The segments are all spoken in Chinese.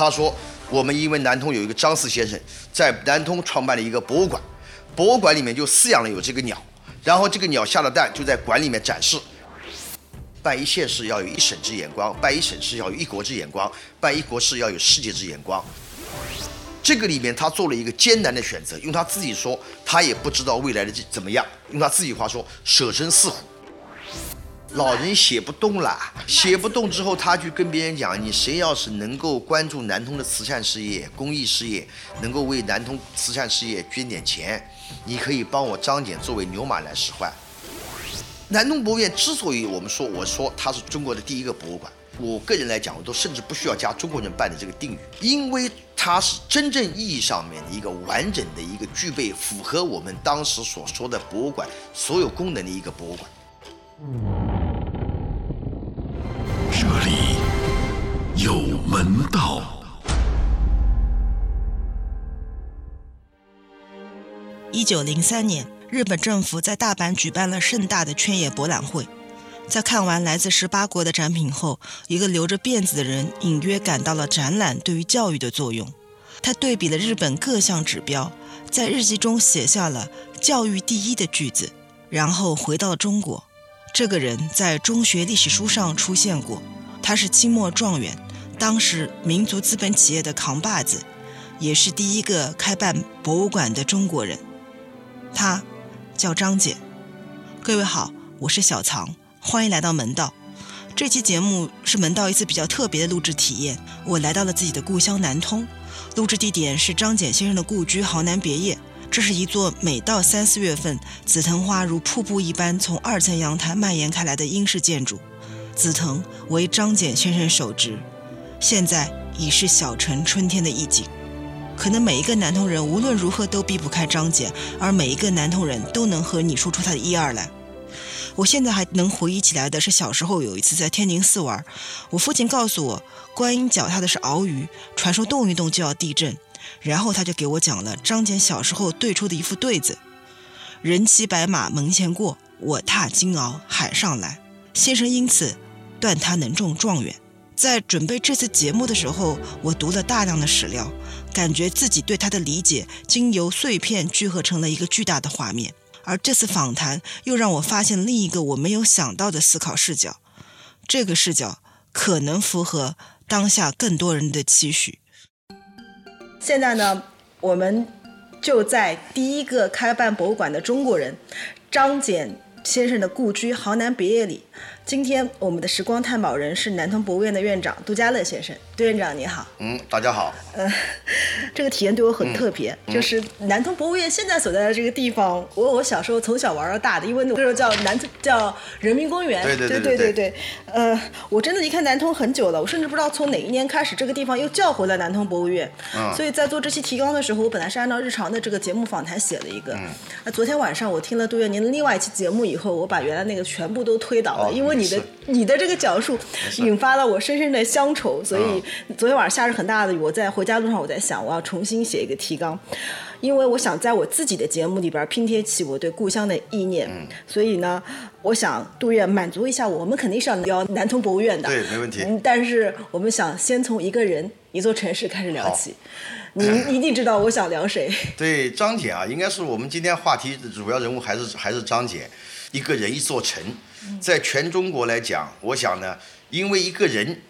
他说，我们因为南通有一个张四先生在南通创办了一个博物馆，博物馆里面就饲养了有这个鸟，然后这个鸟下了蛋就在馆里面展示。办一县市要有一省之眼光，办一省市要有一国之眼光，办一国事要有世界之眼光。这个里面他做了一个艰难的选择，用他自己说，他也不知道未来的怎么样。用他自己话说，舍身饲虎。老人写不动了，写不动之后，他去跟别人讲：你谁要是能够关注南通的慈善事业、公益事业，能够为南通慈善事业捐点钱，你可以帮我张謇作为牛马来使唤。南通博物院之所以我们说，我说它是中国的第一个博物馆，我个人来讲，我都甚至不需要加中国人办的这个定语，因为它是真正意义上面的一个完整的一个具备符合我们当时所说的博物馆所有功能的一个博物馆。这里有门道。一九零三年，日本政府在大阪举办了盛大的圈野博览会。在看完来自十八国的展品后，一个留着辫子的人隐约感到了展览对于教育的作用。他对比了日本各项指标，在日记中写下了“教育第一”的句子，然后回到了中国。这个人在中学历史书上出现过，他是清末状元，当时民族资本企业的扛把子，也是第一个开办博物馆的中国人。他叫张謇。各位好，我是小藏，欢迎来到门道。这期节目是门道一次比较特别的录制体验，我来到了自己的故乡南通，录制地点是张謇先生的故居豪南别业。这是一座每到三四月份，紫藤花如瀑布一般从二层阳台蔓延开来的英式建筑。紫藤为张謇先生手植，现在已是小城春天的意境。可能每一个南通人无论如何都避不开张謇，而每一个南通人都能和你说出他的一二来。我现在还能回忆起来的是小时候有一次在天宁寺玩，我父亲告诉我，观音脚踏的是鳌鱼，传说动一动就要地震。然后他就给我讲了张謇小时候对出的一副对子：“人骑白马门前过，我踏金鳌海上来。”先生因此断他能中状元。在准备这次节目的时候，我读了大量的史料，感觉自己对他的理解经由碎片聚合成了一个巨大的画面。而这次访谈又让我发现另一个我没有想到的思考视角，这个视角可能符合当下更多人的期许。现在呢，我们就在第一个开办博物馆的中国人张謇先生的故居豪南别业里。今天我们的时光探宝人是南通博物院的院长杜家乐先生，杜院长你好。嗯，大家好。呃，这个体验对我很特别，就是南通博物院现在所在的这个地方，我我小时候从小玩到大的，因为那时候叫南叫人民公园。对对对对对。呃，我真的离开南通很久了，我甚至不知道从哪一年开始，这个地方又叫回了南通博物院。嗯。所以在做这期提纲的时候，我本来是按照日常的这个节目访谈写了一个。嗯。那昨天晚上我听了杜院您的另外一期节目以后，我把原来那个全部都推倒了，因为你的你的这个讲述引发了我深深的乡愁，所以昨天晚上下着很大的雨，我在回家路上我在想，我要重新写一个提纲，因为我想在我自己的节目里边拼贴起我对故乡的意念，嗯。所以呢，我想杜月满足一下我我们肯定是要聊南通博物院的，对，没问题。但是我们想先从一个人、一座城市开始聊起，您一定知道我想聊谁？对，张姐啊，应该是我们今天话题的主要人物，还是还是张姐，一个人一座城。在全中国来讲，我想呢，因为一个人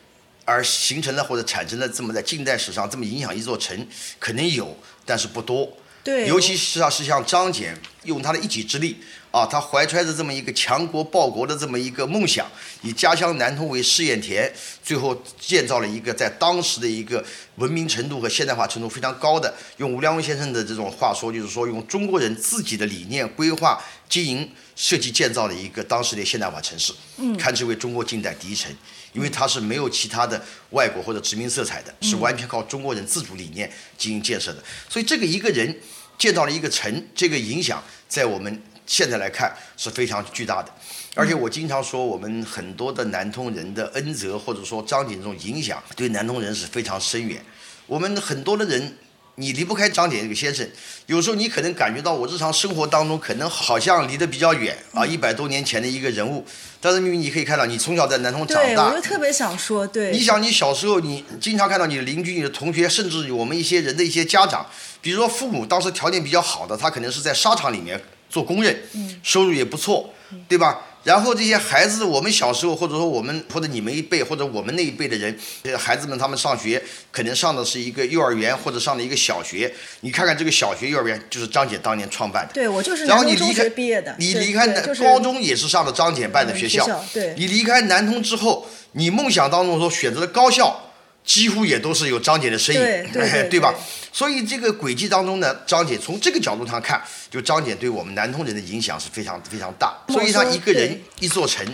而形成了或者产生了这么在近代史上这么影响一座城，可能有，但是不多。对，尤其是啊，是像张謇用他的一己之力啊，他怀揣着这么一个强国报国的这么一个梦想，以家乡南通为试验田，最后建造了一个在当时的一个文明程度和现代化程度非常高的，用吴良文先生的这种话说，就是说用中国人自己的理念规划、经营、设计建造了一个当时的现代化城市，嗯，堪称为中国近代第一城，因为它是没有其他的外国或者殖民色彩的，是完全靠中国人自主理念进行建设的，所以这个一个人。建造了一个城，这个影响在我们现在来看是非常巨大的。而且我经常说，我们很多的南通人的恩泽，或者说张景这种影响，对南通人是非常深远。我们很多的人你离不开张謇这个先生。有时候你可能感觉到我日常生活当中可能好像离得比较远啊，一百多年前的一个人物。但是明明你可以看到，你从小在南通长，大我就，特别想说，对，你想，你小时候你经常看到你的邻居、你的同学，甚至我们一些人的一些家长，比如说父母当时条件比较好的，他可能是在沙场里面做工人，收入也不错，对吧？然后这些孩子，我们小时候或者说我们或者你们一辈或者我们那一辈的人，这个孩子们他们上学可能上的是一个幼儿园或者上的一个小学，你看看这个小学、幼儿园就是张姐当年创办的。对我就是然后你离开毕业的，你离开南就是高中也是上的张姐办的嗯学校，学校对你离开南通之后，你梦想当中所选择的高校，几乎也都是有张姐的身影，对 对对对吧？所以这个轨迹当中呢，张姐从这个角度上看，就张姐对我们南通人的影响是非常非常大。所以她一个人一座城，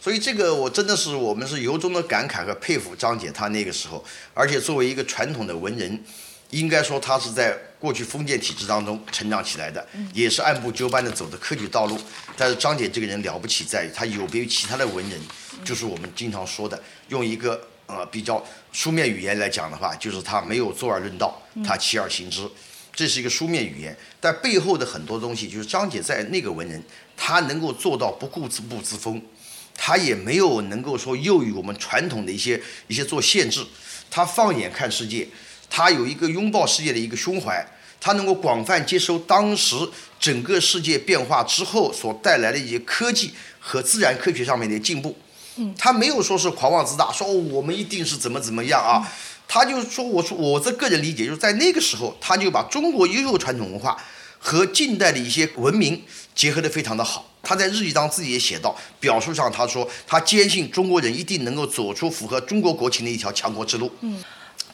所以这个我真的是我们是由衷的感慨和佩服张姐她那个时候，而且作为一个传统的文人。应该说，她是在过去封建体制当中成长起来的，也是按部就班的走的科举道路。但是张姐这个人了不起，在于她有别于其他的文人，就是我们经常说的，用一个呃比较书面语言来讲的话，就是他没有坐而论道，他起而行之，这是一个书面语言。但背后的很多东西，就是张姐在那个文人，他能够做到不固自步自封，他也没有能够说囿于我们传统的一些一些做限制，他放眼看世界。他有一个拥抱世界的一个胸怀，他能够广泛接收当时整个世界变化之后所带来的一些科技和自然科学上面的进步。嗯，他没有说是狂妄自大，说、哦、我们一定是怎么怎么样啊，他就说，我说我这个人理解，就是在那个时候，他就把中国优秀传统文化和近代的一些文明结合得非常的好。他在日记当中自己也写到，表述上他说，他坚信中国人一定能够走出符合中国国情的一条强国之路。嗯。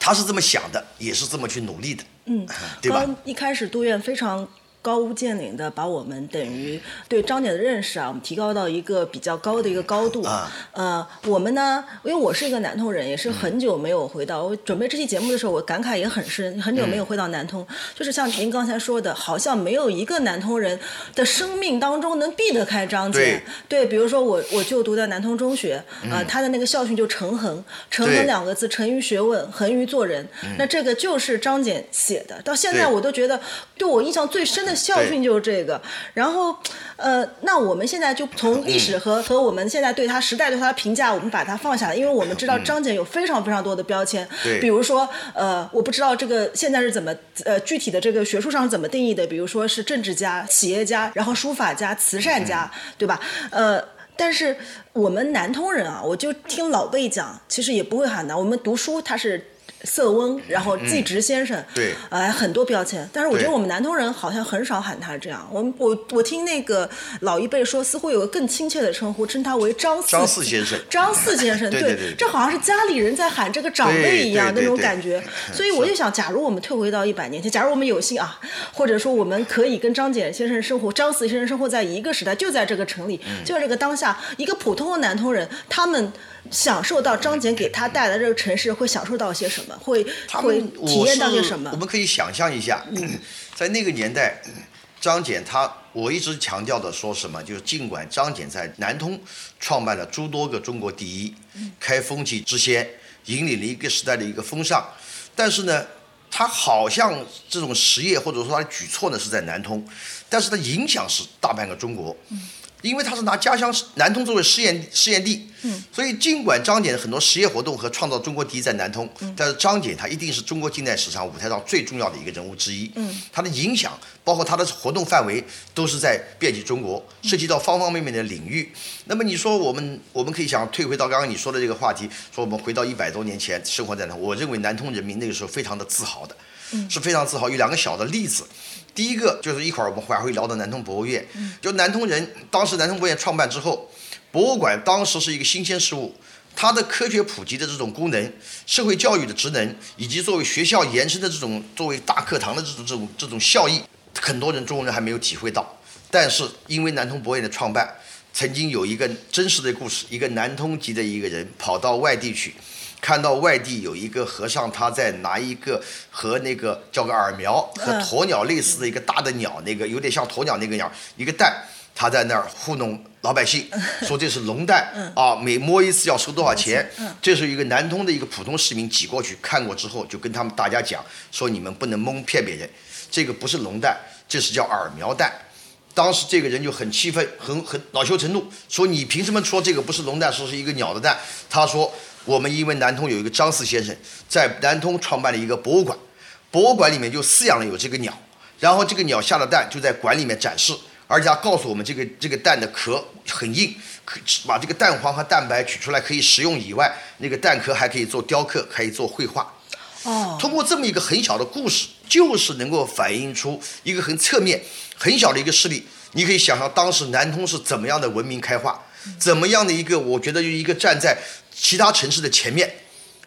他是这么想的，也是这么去努力的，嗯，对吧？刚一开始杜院非常高屋建瓴的把我们等于对张謇的认识啊，我们提高到一个比较高的一个高度。啊呃，我们呢，因为我是一个南通人，也是很久没有回到。我准备这期节目的时候，我感慨也很深，很久没有回到南通。就是像您刚才说的，好像没有一个南通人的生命当中能避得开张謇。对比如说我我就读在南通中学，啊、他的那个校训就诚恒，诚恒两个字，诚于学问，恒于做人。那这个就是张謇写的，到现在我都觉得对我印象最深的校训就是这个。然后，呃，那我们现在就从历史和、和我们现在对他时代对他的评价，我们把它放下来，因为我们知道张謇有非常非常多的标签，对比如说，呃，我不知道这个现在是怎么呃具体的这个学术上是怎么定义的，比如说是政治家、企业家，然后书法家、慈善家，对吧？呃。但是我们南通人啊，我就听老辈讲，其实也不会喊难。我们读书他是色温，然后季直先生，对。呃，很多标签。但是我觉得我们南通人好像很少喊他这样。我们我我听那个老一辈说，似乎有个更亲切的称呼，称他为张四张四先生。张四先生，对对对这好像是家里人在喊这个长辈一样那种感觉。所以我就想，假如我们退回到一百年前，假如我们有幸啊，或者说我们可以跟张謇先生生活、张四先生生活在一个时代，就在这个城里，嗯。就在这个当下，一个普通的南通人，他们享受到张謇给他带来的这个城市，会享受到些什么？会他会体验到些什么我？们可以想象一下，在那个年代，张謇他，我一直强调的说什么，就是尽管张謇在南通创办了诸多个中国第一，开风气之先，引领了一个时代的一个风尚，但是呢，他好像这种实业或者说他的举措呢是在南通，但是他影响是大半个中国。因为他是拿家乡南通作为试验试验地，嗯，所以尽管张謇的很多实业活动和创造中国第一在南通，但是张謇他一定是中国近代史上舞台上最重要的一个人物之一，嗯，他的影响包括他的活动范围都是在遍及中国，涉及到方方面面的领域。那么你说我们我们可以想退回到刚刚你说的这个话题，说我们回到一百多年前生活在南通，我认为南通人民那个时候非常的自豪的，是非常自豪。有两个小的例子，第一个就是一会儿我们还会聊到南通博物院，就南通人当时南通博物院创办之后，博物馆当时是一个新鲜事物，它的科学普及的这种功能、社会教育的职能，以及作为学校延伸的这种作为大课堂的这种这种这种效益，很多人中国人还没有体会到。但是因为南通博物院的创办，曾经有一个真实的故事，一个南通籍的一个人跑到外地去。看到外地有一个和尚，他在拿一个和那个叫个耳苗和嗯鸵鸟类似的一个大的鸟，那个有点像鸵鸟那个鸟，一个蛋，他在那儿糊弄老百姓，说这是龙蛋啊，每摸一次要收多少钱？这是一个南通的一个普通市民挤过去看过之后，就跟他们大家讲说你们不能蒙骗别人，这个不是龙蛋，这是叫耳苗蛋。当时这个人就很气愤，很很恼羞成怒，说你凭什么说这个不是龙蛋，说是一个鸟的蛋？他说我们因为南通有一个张四先生在南通创办了一个博物馆，博物馆里面就饲养了有这个鸟，然后这个鸟下的蛋就在馆里面展示。而且他告诉我们，这个这个蛋的壳很硬，可把这个蛋黄和蛋白取出来可以食用以外，那个蛋壳还可以做雕刻，可以做绘画。哦，通过这么一个很小的故事，就是能够反映出一个很侧面、很小的一个事例。你可以想象当时南通是怎么样的文明开化，怎么样的一个，我觉得就一个站在其他城市的前面。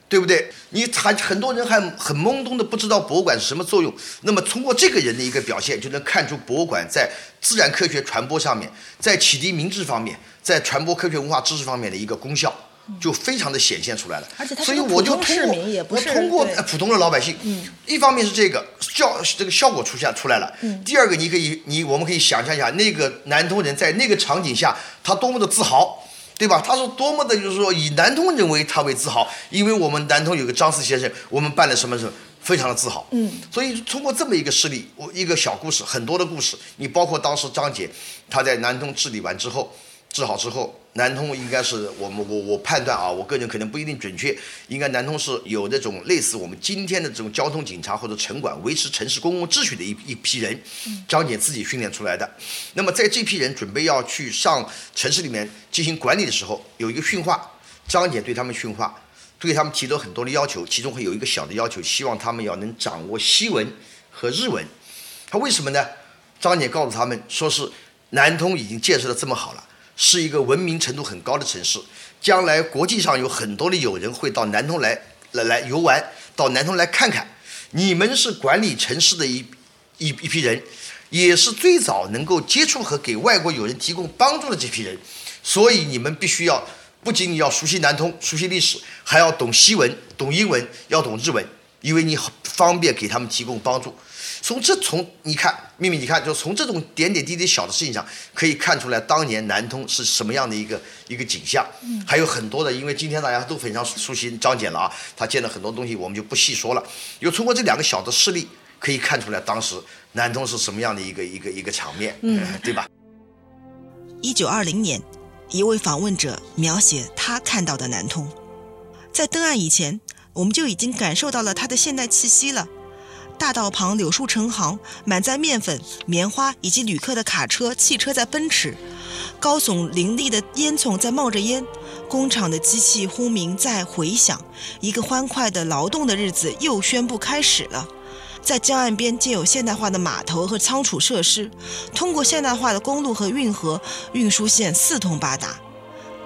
对不对？你还很多人还很懵懂的不知道博物馆是什么作用。那么通过这个人的一个表现，就能看出博物馆在自然科学传播上面，在启迪民智方面，在传播科学文化知识方面的一个功效，就非常的显现出来了。而且他所以我就通过我通过普通的老百姓，一方面是这个效这个效果出现出来了。第二个，你可以你我们可以想象一下，那个南通人在那个场景下，他多么的自豪。对吧？他是多么的，就是说以南通人为他为自豪，因为我们南通有个张四先生，我们办了什么什么，非常的自豪。嗯，所以通过这么一个事例，我一个小故事，很多的故事，你包括当时张姐，她在南通治理完之后。治好之后，南通应该是我们我我判断啊，我个人可能不一定准确，应该南通是有那种类似我们今天的这种交通警察或者城管，维持城市公共秩序的一一批人，张姐自己训练出来的。那么在这批人准备要去上城市里面进行管理的时候，有一个训话，张姐对他们训话，对他们提出很多的要求，其中会有一个小的要求，希望他们要能掌握西文和日文。他为什么呢？张姐告诉他们，说是南通已经建设的这么好了。是一个文明程度很高的城市，将来国际上有很多的友人会到南通来来来游玩，到南通来看看。你们是管理城市的一一一批人，也是最早能够接触和给外国友人提供帮助的这批人，所以你们必须要不仅仅要熟悉南通、熟悉历史，还要懂西文、懂英文、要懂日文，因为你方便给他们提供帮助。从这从你看，秘密你看，就从这种点点滴滴小的事情上，可以看出来当年南通是什么样的一个一个景象。嗯，还有很多的，因为今天大家都非常熟悉张姐了啊，他建了很多东西，我们就不细说了。又通过这两个小的事例，可以看出来当时南通是什么样的一个一个一个场面，嗯，对吧？一九二零年，一位访问者描写他看到的南通，在登岸以前，我们就已经感受到了它的现代气息了。大道旁柳树成行，满载面粉、棉花以及旅客的卡车、汽车在奔驰，高耸林立的烟囱在冒着烟，工厂的机器轰鸣在回响，一个欢快的劳动的日子又宣布开始了。在江岸边建有现代化的码头和仓储设施，通过现代化的公路和运河，运输线四通八达。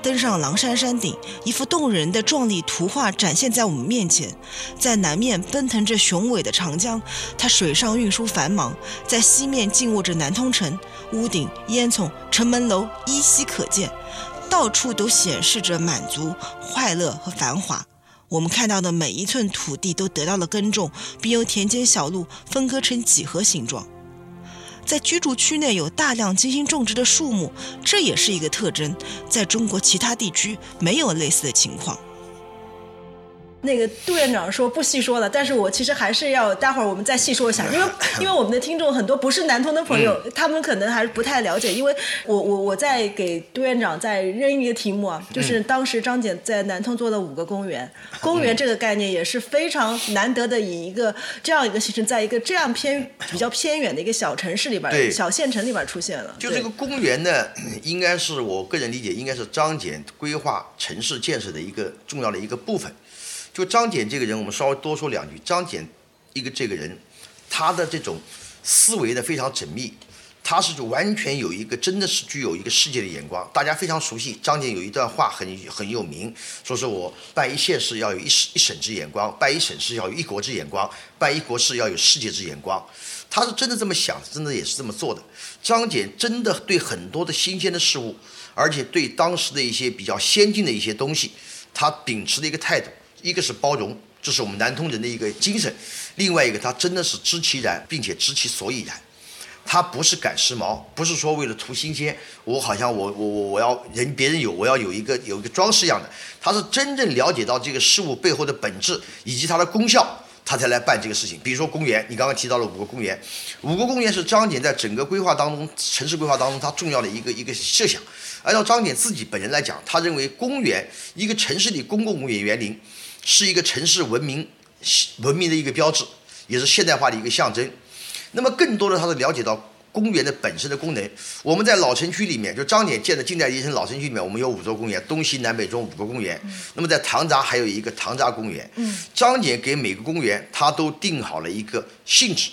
登上狼山山顶，一幅动人的壮丽图画展现在我们面前。在南面奔腾着雄伟的长江，它水上运输繁忙；在西面静卧着南通城，屋顶、烟囱、城门楼依稀可见，到处都显示着满足、快乐和繁华。我们看到的每一寸土地都得到了耕种，并由田间小路分割成几何形状。在居住区内有大量精心种植的树木，这也是一个特征，在中国其他地区没有类似的情况。那个杜院长说不细说了，但是我其实还是要待会儿我们再细说一下，因为 因为我们的听众很多不是南通的朋友，他们可能还是不太了解。因为我我我在给杜院长再扔一个题目啊，就是当时张姐在南通做的五个公园，公园这个概念也是非常难得的，以一个这样一个形式，在一个这样偏比较偏远的一个小城市里边，小县城里边出现了。就这个公园呢，应该是我个人理解，应该是张姐规划城市建设的一个重要的一个部分。就张謇这个人，我们稍微多说两句。张謇一个这个人，他的这种思维呢非常缜密，他是就完全有一个真的是具有一个世界的眼光。大家非常熟悉张謇有一段话很很有名，说是我办一县市要有一省一省之眼光，办一省市要有一国之眼光，办一国事要有世界之眼光。他是真的这么想，真的也是这么做的。张謇真的对很多的新鲜的事物，而且对当时的一些比较先进的一些东西，他秉持的一个态度。一个是包容，这是我们南通人的一个精神；另外一个，他真的是知其然，并且知其所以然。他不是赶时髦，不是说为了图新鲜，我好像我我我我要人别人有，我要有一个有一个装饰一样的。他是真正了解到这个事物背后的本质以及它的功效，他才来办这个事情。比如说公园，你刚刚提到了五个公园，五个公园是张謇在整个规划当中，城市规划当中他重要的一个一个设想。按照张謇自己本人来讲，他认为公园一个城市里公共公园园林是一个城市文明文明的一个标志，也是现代化的一个象征。那么更多的，他是了解到公园的本身的功能。我们在老城区里面，就张謇建的近代第一城老城区里面，我们有五座公园，东西南北中五个公园。那么在唐闸还有一个唐闸公园。张謇给每个公园，他都定好了一个性质，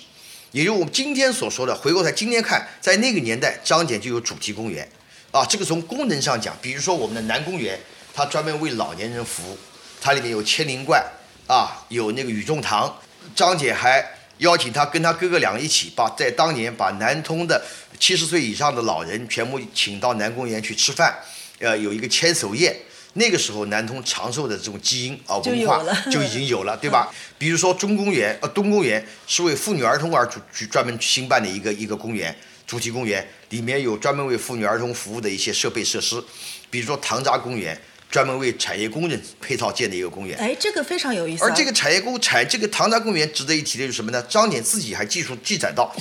也就是我们今天所说的。回过头今天看，在那个年代，张謇就有主题公园。啊，这个从功能上讲，比如说我们的南公园，它专门为老年人服务，它里面有千灵怪，啊，有那个雨中堂。张姐还邀请他跟他哥哥两个一起，把在当年把南通的七十岁以上的老人全部请到南公园去吃饭，呃，有一个千手宴。那个时候南通长寿的这种基因啊文化就已经有了，对吧？比如说中公园，呃，东公园是为妇女儿童而主专门新办的一个一个公园。主题公园里面有专门为妇女儿童服务的一些设备设施，比如说唐闸公园，专门为产业工人配套建的一个公园。哎，这个非常有意思。而这个产业工产这个唐闸公园值得一提的是什么呢？张謇自己还记述记载到，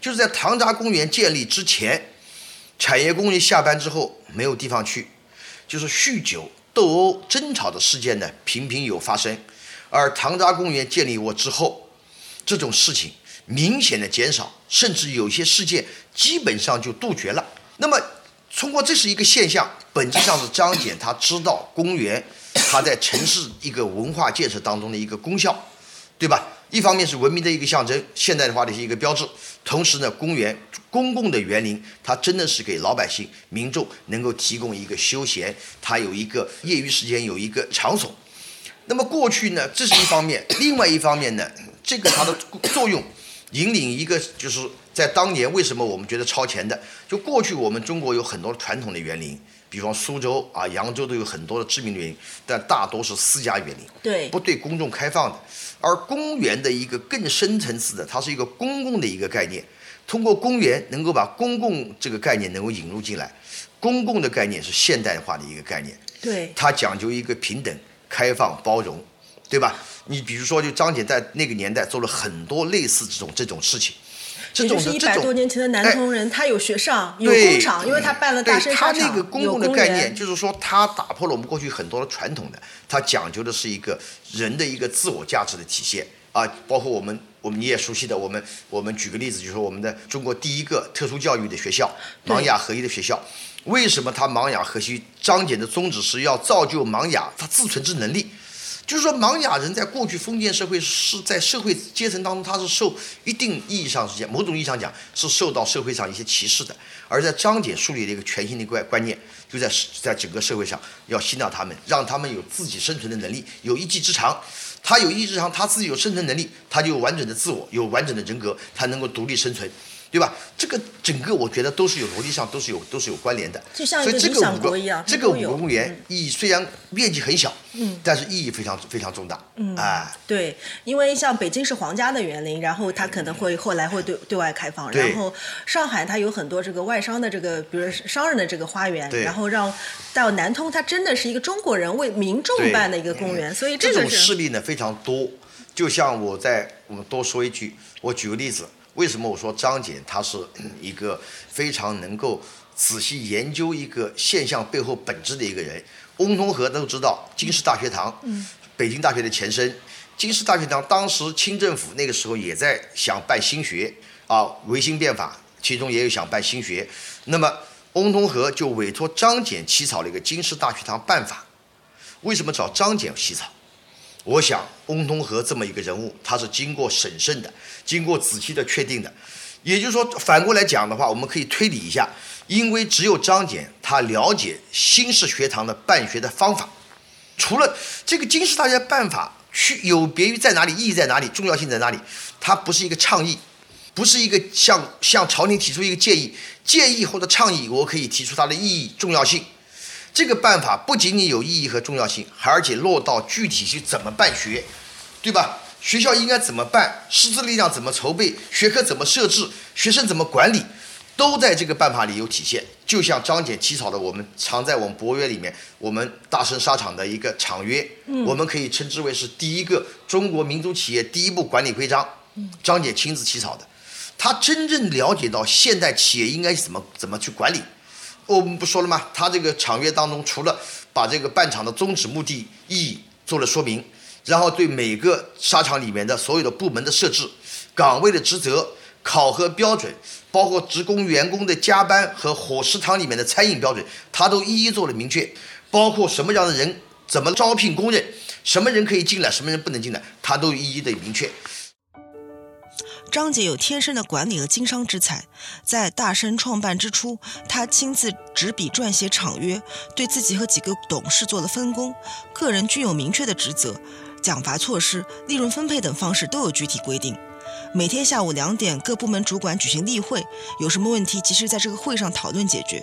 就是在唐闸公园建立之前，产业工人下班之后没有地方去，就是酗酒、斗殴、争吵的事件呢频频有发生。而唐闸公园建立过之后，这种事情。明显的减少，甚至有些事件基本上就杜绝了。那么，通过这是一个现象，本质上是张謇他知道公园它在城市一个文化建设当中的一个功效，对吧？一方面是文明的一个象征，现代化的一个标志。同时呢，公园公共的园林，它真的是给老百姓民众能够提供一个休闲，它有一个业余时间有一个场所。那么过去呢，这是一方面；另外一方面呢，这个它的作用。引领一个，就是在当年为什么我们觉得超前的？就过去我们中国有很多传统的园林，比方苏州啊、扬州都有很多的知名园林，但大多是私家园林，对，不对公众开放的。而公园的一个更深层次的，它是一个公共的一个概念，通过公园能够把公共这个概念能够引入进来。公共的概念是现代化的一个概念，对，它讲究一个平等、开放、包容，对吧？你比如说，就张姐在那个年代做了很多类似这种这种事情，这种是一百多年前的南通人，他有学上，有工厂，因为他办了大生产厂，他那个公共的概念，就是说他打破了我们过去很多的传统的，他讲究的是一个人的一个自我价值的体现啊，包括我们我们你也熟悉的，我们我们举个例子，就是说我们的中国第一个特殊教育的学校盲哑合一的学校，为什么他盲哑合一？张謇的宗旨是要造就盲哑他自存之能力。就是说，盲哑人在过去封建社会是在社会阶层当中，他是受一定意义上是某种意义上讲是受到社会上一些歧视的。而在张謇树立了一个全新的观观念，就在在整个社会上要吸纳他们，让他们有自己生存的能力，有一技之长。他有一技之长，他自己有生存能力，他就有完整的自我，有完整的人格，他能够独立生存。对吧？这个整个我觉得都是有逻辑上都是有都是有关联的，就像一个理想国一样。这个五个公园意义虽然面积很小，嗯，但是意义非常非常重大，嗯，哎，对，因为像北京是皇家的园林，然后它可能会后来会对对外开放，然后上海它有很多这个外商的这个，比如商人的这个花园，然后让到南通，它真的是一个中国人为民众办的一个公园，所以这种事例呢非常多。就像我在我们多说一句，我举个例子。为什么我说张謇他是一个非常能够仔细研究一个现象背后本质的一个人？翁同龢都知道京师大学堂，北京大学的前身。京师大学堂当时清政府那个时候也在想办新学啊，维新变法，其中也有想办新学。那么翁同龢就委托张謇起草了一个京师大学堂办法。为什么找张謇起草？我想，翁同龢这么一个人物，他是经过审慎的，经过仔细的确定的。也就是说，反过来讲的话，我们可以推理一下，因为只有张謇他了解新式学堂的办学的方法。除了这个京师大学办法去有别于在哪里，意义在哪里，重要性在哪里？它不是一个倡议，不是一个向向朝廷提出一个建议，建议或者倡议，我可以提出它的意义重要性。这个办法不仅仅有意义和重要性，而且落到具体去怎么办学，对吧？学校应该怎么办，师资力量怎么筹备，学科怎么设置，学生怎么管理，都在这个办法里有体现。就像张姐起草的，我们藏在我们博约里面，我们大生沙场的一个厂约，我们可以称之为是第一个中国民族企业第一部管理规章，张姐亲自起草的。她真正了解到现代企业应该怎么怎么去管理。我们不说了吗？他这个厂约当中，除了把这个办厂的宗旨、目的、意义做了说明，然后对每个沙场里面的所有的部门的设置、岗位的职责、考核标准，包括职工员工的加班和伙食堂里面的餐饮标准，他都一一做了明确。包括什么样的人怎么招聘公认，什么人可以进来，什么人不能进来，他都一一的明确。张姐有天生的管理和经商之才，在大生创办之初，他亲自执笔撰写厂约，对自己和几个董事做了分工，个人均有明确的职责，奖罚措施、利润分配等方式都有具体规定。每天下午两点，各部门主管举行例会，有什么问题及时在这个会上讨论解决。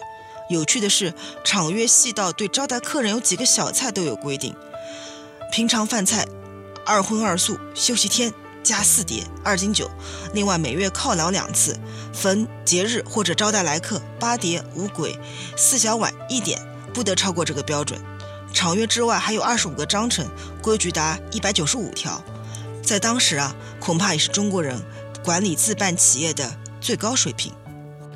有趣的是，厂约细到对招待客人有几个小菜都有规定，平常饭菜二荤二素，休息天。加四碟二斤酒，另外每月犒劳两次，逢节日或者招待来客，八碟五簋，四小碗一点，不得超过这个标准。厂约之外还有二十五个章程，规矩达一百九十五条，在当时啊，恐怕也是中国人管理自办企业的最高水平。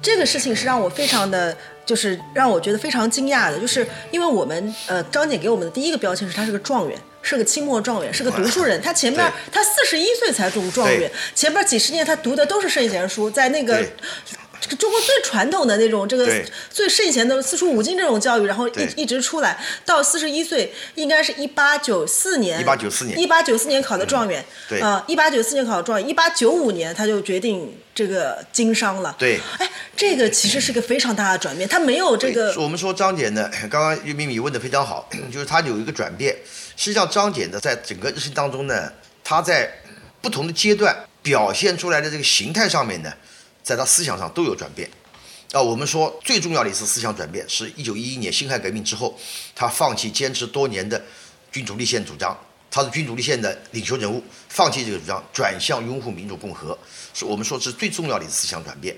这个事情是让我非常的，就是让我觉得非常惊讶的，就是因为我们呃张姐给我们的第一个标签是她是个状元。是个清末状元，是个读书人。他前面他四十一岁才中状元，前面几十年他读的都是圣贤书，在那个这个中国最传统的那种这个最圣贤的四书五经这种教育，然后一一直出来，到四十一岁，应该是一八九四年，一八九四年，一八九四年考的状元，啊，一八九四年考的状元，一八九五年他就决定这个经商了。对，哎，这个其实是个非常大的转变，他没有这个。我们说张姐呢，刚刚玉米米问的非常好，就是他有一个转变。实际上，张謇的在整个日程当中呢，他在不同的阶段表现出来的这个形态上面呢，在他思想上都有转变。啊，我们说最重要的一次思想转变，是一九一一年辛亥革命之后，他放弃坚持多年的君主立宪主张，他是君主立宪的领袖人物，放弃这个主张，转向拥护民主共和，是我们说是最重要的一次思想转变。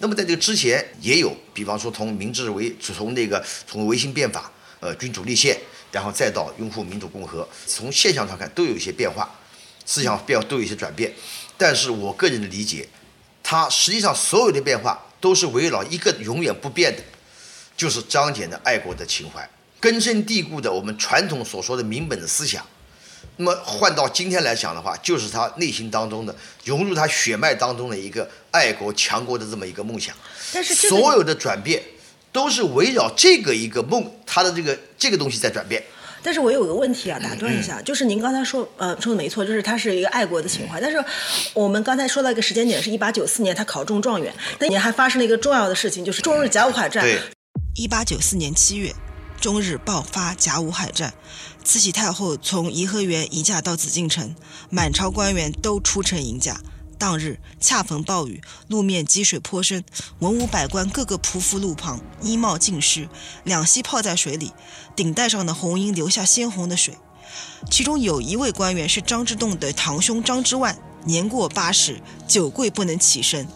那么在这个之前也有，比方说从明治维，从那个从维新变法，呃，君主立宪。然后再到拥护民主共和，从现象上看都有一些变化，思想变都有一些转变，但是我个人的理解，它实际上所有的变化都是围绕一个永远不变的，就是张謇的爱国的情怀，根深蒂固的我们传统所说的民本的思想。那么换到今天来讲的话，就是他内心当中的融入他血脉当中的一个爱国强国的这么一个梦想。但是所有的转变。都是围绕这个一个梦，他的这个这个东西在转变。但是我有个问题啊，打断一下，就是您刚才说，呃，说的没错，就是他是一个爱国的情怀。但是我们刚才说到一个时间点，是一八九四年他考中状元，那年还发生了一个重要的事情，就是中日甲午海战。对。一八九四年七月，中日爆发甲午海战，慈禧太后从颐和园移驾到紫禁城，满朝官员都出城迎驾。当日恰逢暴雨，路面积水颇深，文武百官个个匍匐路旁，衣帽尽湿，两膝泡在水里，顶戴上的红缨流下鲜红的水。其中有一位官员是张之洞的堂兄张之万，年过八十，久跪不能起身。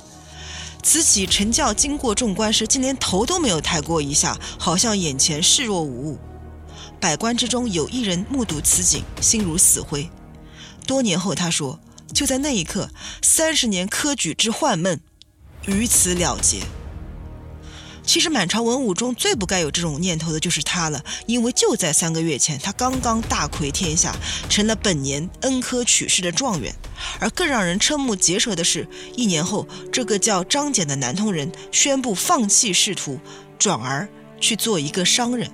慈禧臣教经过众官时，竟连头都没有抬过一下，好像眼前视若无物。百官之中有一人目睹此景，心如死灰。多年后，他说。就在那一刻，三十年科举之幻梦，于此了结。其实满朝文武中最不该有这种念头的就是他了，因为就在三个月前，他刚刚大魁天下，成了本年恩科取士的状元。而更让人瞠目结舌的是，一年后，这个叫张謇的南通人宣布放弃仕途，转而去做一个商人。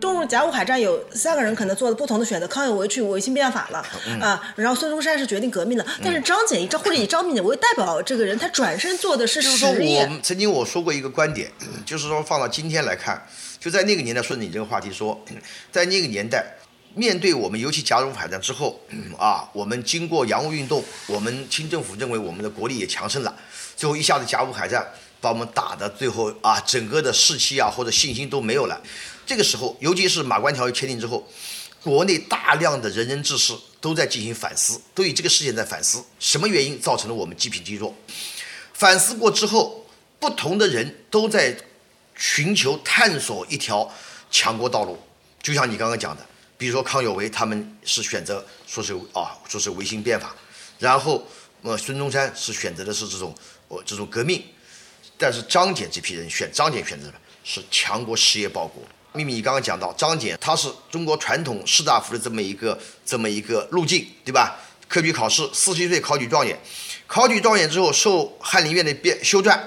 中日甲午海战有三个人可能做了不同的选择，康有为去维新变法了啊，然后孙中山是决定革命了，但是张謇以张或者以张炳为代表这个人，他转身做的是实业。我曾经我说过一个观点，就是说放到今天来看，就在那个年代，顺着你这个话题说，在那个年代，面对我们尤其甲午海战之后啊，我们经过洋务运动，我们清政府认为我们的国力也强盛了，最后一下子甲午海战把我们打的最后啊，整个的士气啊或者信心都没有了。这个时候，尤其是马关条约签订之后，国内大量的仁人志士都在进行反思，都以这个事件在反思什么原因造成了我们积贫积弱。反思过之后，不同的人都在寻求探索一条强国道路。就像你刚刚讲的，比如说康有为他们是选择说是啊，说是维新变法，然后呃孙中山是选择的是这种呃这种革命，但是张謇这批人选张謇选择的是强国实业报国。秘密，你刚刚讲到张謇，他是中国传统士大夫的这么一个这么一个路径，对吧？科举考试，四十岁考举状元，考举状元之后受翰林院的编修撰。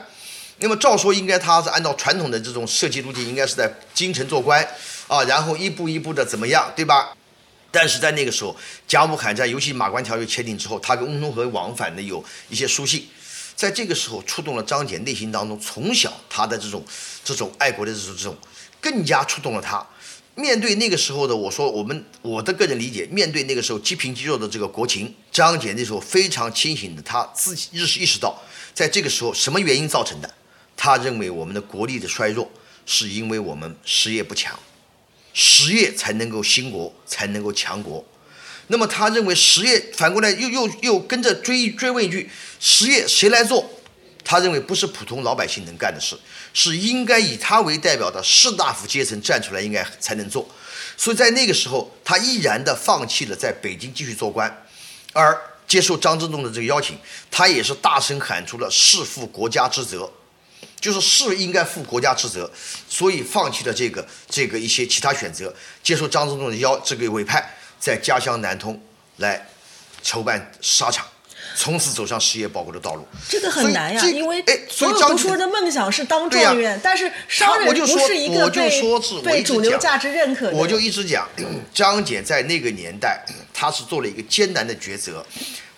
那么照说应该他是按照传统的这种设计路径，应该是在京城做官啊，然后一步一步的怎么样，对吧？但是在那个时候，甲午海战，尤其马关条约签订之后，他跟翁同龢往返的有一些书信，在这个时候触动了张謇内心当中从小他的这种这种爱国的这种这种。更加触动了他。面对那个时候的我说，我们我的个人理解，面对那个时候积贫积弱的这个国情，张謇那时候非常清醒的，他自己意识意识到，在这个时候什么原因造成的？他认为我们的国力的衰弱是因为我们实业不强，实业才能够兴国，才能够强国。那么他认为实业反过来又又又跟着追追问一句：实业谁来做？他认为不是普通老百姓能干的事，是应该以他为代表的士大夫阶层站出来，应该才能做。所以在那个时候，他毅然的放弃了在北京继续做官，而接受张之洞的这个邀请，他也是大声喊出了士负国家之责，就是士应该负国家之责，所以放弃了这个这个一些其他选择，接受张之洞的邀这个委派，在家乡南通来筹办沙场。从此走上事业报国的道路，这个很难呀，因为所有读书人的梦想是当状元，但是商人不是一个被被主流价值认可的。我就一直讲，张謇在那个年代，他是做了一个艰难的抉择，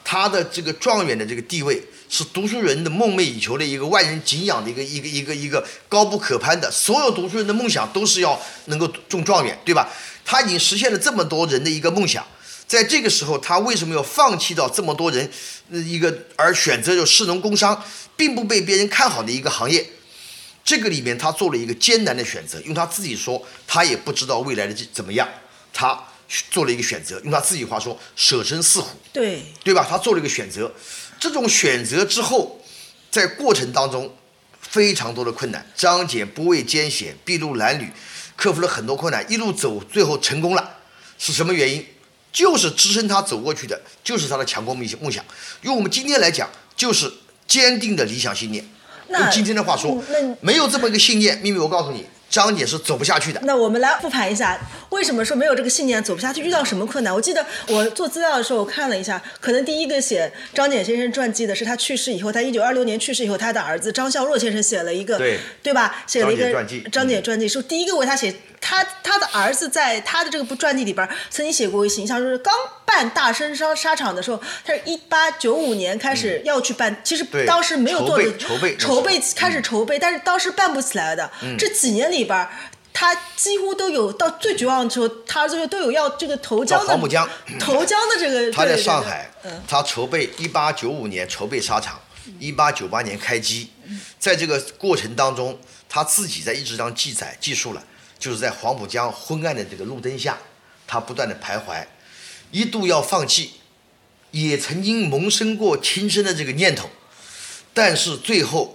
他的这个状元的这个地位是读书人的梦寐以求的一个万人敬仰的一个一个一个一个高不可攀的，所有读书人的梦想都是要能够中状元，对吧？他已经实现了这么多人的一个梦想。在这个时候，他为什么要放弃掉这么多人一个，而选择就士农工商，并不被别人看好的一个行业？这个里面他做了一个艰难的选择，用他自己说，他也不知道未来的怎么样，他做了一个选择，用他自己话说，舍身饲虎，对对吧？他做了一个选择，这种选择之后，在过程当中非常多的困难，张謇不畏艰险，筚路蓝缕，克服了很多困难，一路走，最后成功了，是什么原因？就是支撑他走过去的，就是他的强国梦想。梦想，用我们今天来讲，就是坚定的理想信念。用今天的话说，没有这么一个信念，秘密我告诉你。张姐是走不下去的。那我们来复盘一下，为什么说没有这个信念走不下去？遇到什么困难？我记得我做资料的时候，我看了一下，可能第一个写张謇先生传记的是他去世以后，他一九二六年去世以后，他的儿子张孝若先生写了一个，对对吧？写了一个张謇传记，是第一个为他写。他他的儿子在他的这个部传记里边曾经写过一个形象，就是刚办大生商沙场的时候，他是一八九五年开始要去办，其实当时没有做的筹备筹备开始筹备，但是当时办不起来的。这几年里边。他几乎都有到最绝望的时候，他这个都有要这个投江的黄浦江，投江的这个。他在上海，他筹备一八九五年筹备沙场，一八九八年开机，在这个过程当中，他自己在一直上记载记述了，就是在黄浦江昏暗的这个路灯下，他不断的徘徊，一度要放弃，也曾经萌生过轻生的这个念头，但是最后。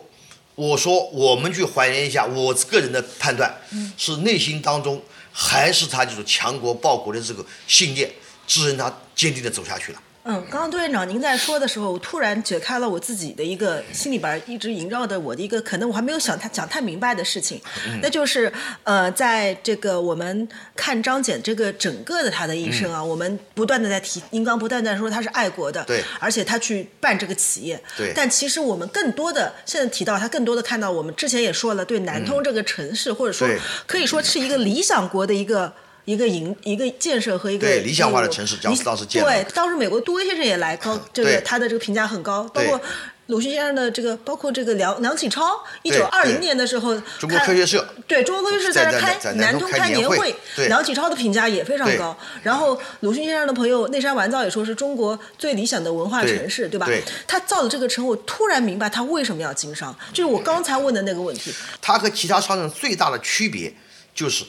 我说，我们去还原一下，我个人的判断是内心当中还是他就是强国报国的这个信念，支撑他坚定的走下去了。嗯，刚刚杜院长您在说的时候，我突然解开了我自己的一个心里边一直萦绕的我的一个可能我还没有想太讲太明白的事情，那就是呃，在这个我们看张謇这个整个的他的一生啊，我们不断的在提，您刚不断在说他是爱国的，对，而且他去办这个企业，对，但其实我们更多的现在提到他更多的看到我们之前也说了，对南通这个城市或者说可以说是一个理想国的一个。一个营一个建设和一个对理想化的城市，当时当时建对，当时美国杜威先生也来高，这个他的这个评价很高，包括鲁迅先生的这个，包括这个梁梁启超，一九二零年的时候，中国科学社对中国科学社在这开南通开年会，梁启超的评价也非常高。然后鲁迅先生的朋友内山完造也说是中国最理想的文化城市，对吧？他造的这个城，我突然明白他为什么要经商，就是我刚才问的那个问题。他和其他商人最大的区别就是。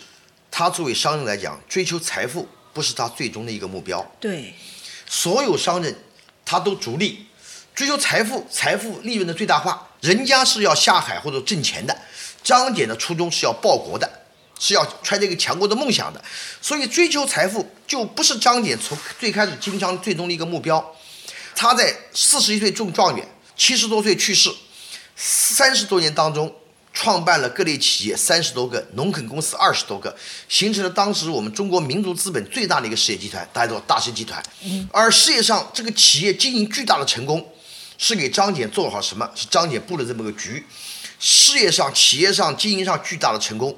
他作为商人来讲，追求财富不是他最终的一个目标。对，所有商人他都逐利，追求财富，财富利润的最大化。人家是要下海或者挣钱的，张謇的初衷是要报国的，是要揣着一个强国的梦想的。所以追求财富就不是张謇从最开始经商最终的一个目标。他在四十一岁中状元，七十多岁去世，三十多年当中。创办了各类企业三十多个，农垦公司二十多个，形成了当时我们中国民族资本最大的一个事业集团，大家都大兴集团。而事业上这个企业经营巨大的成功，是给张謇做好什么？是张謇布了这么个局。事业上、企业上、经营上巨大的成功，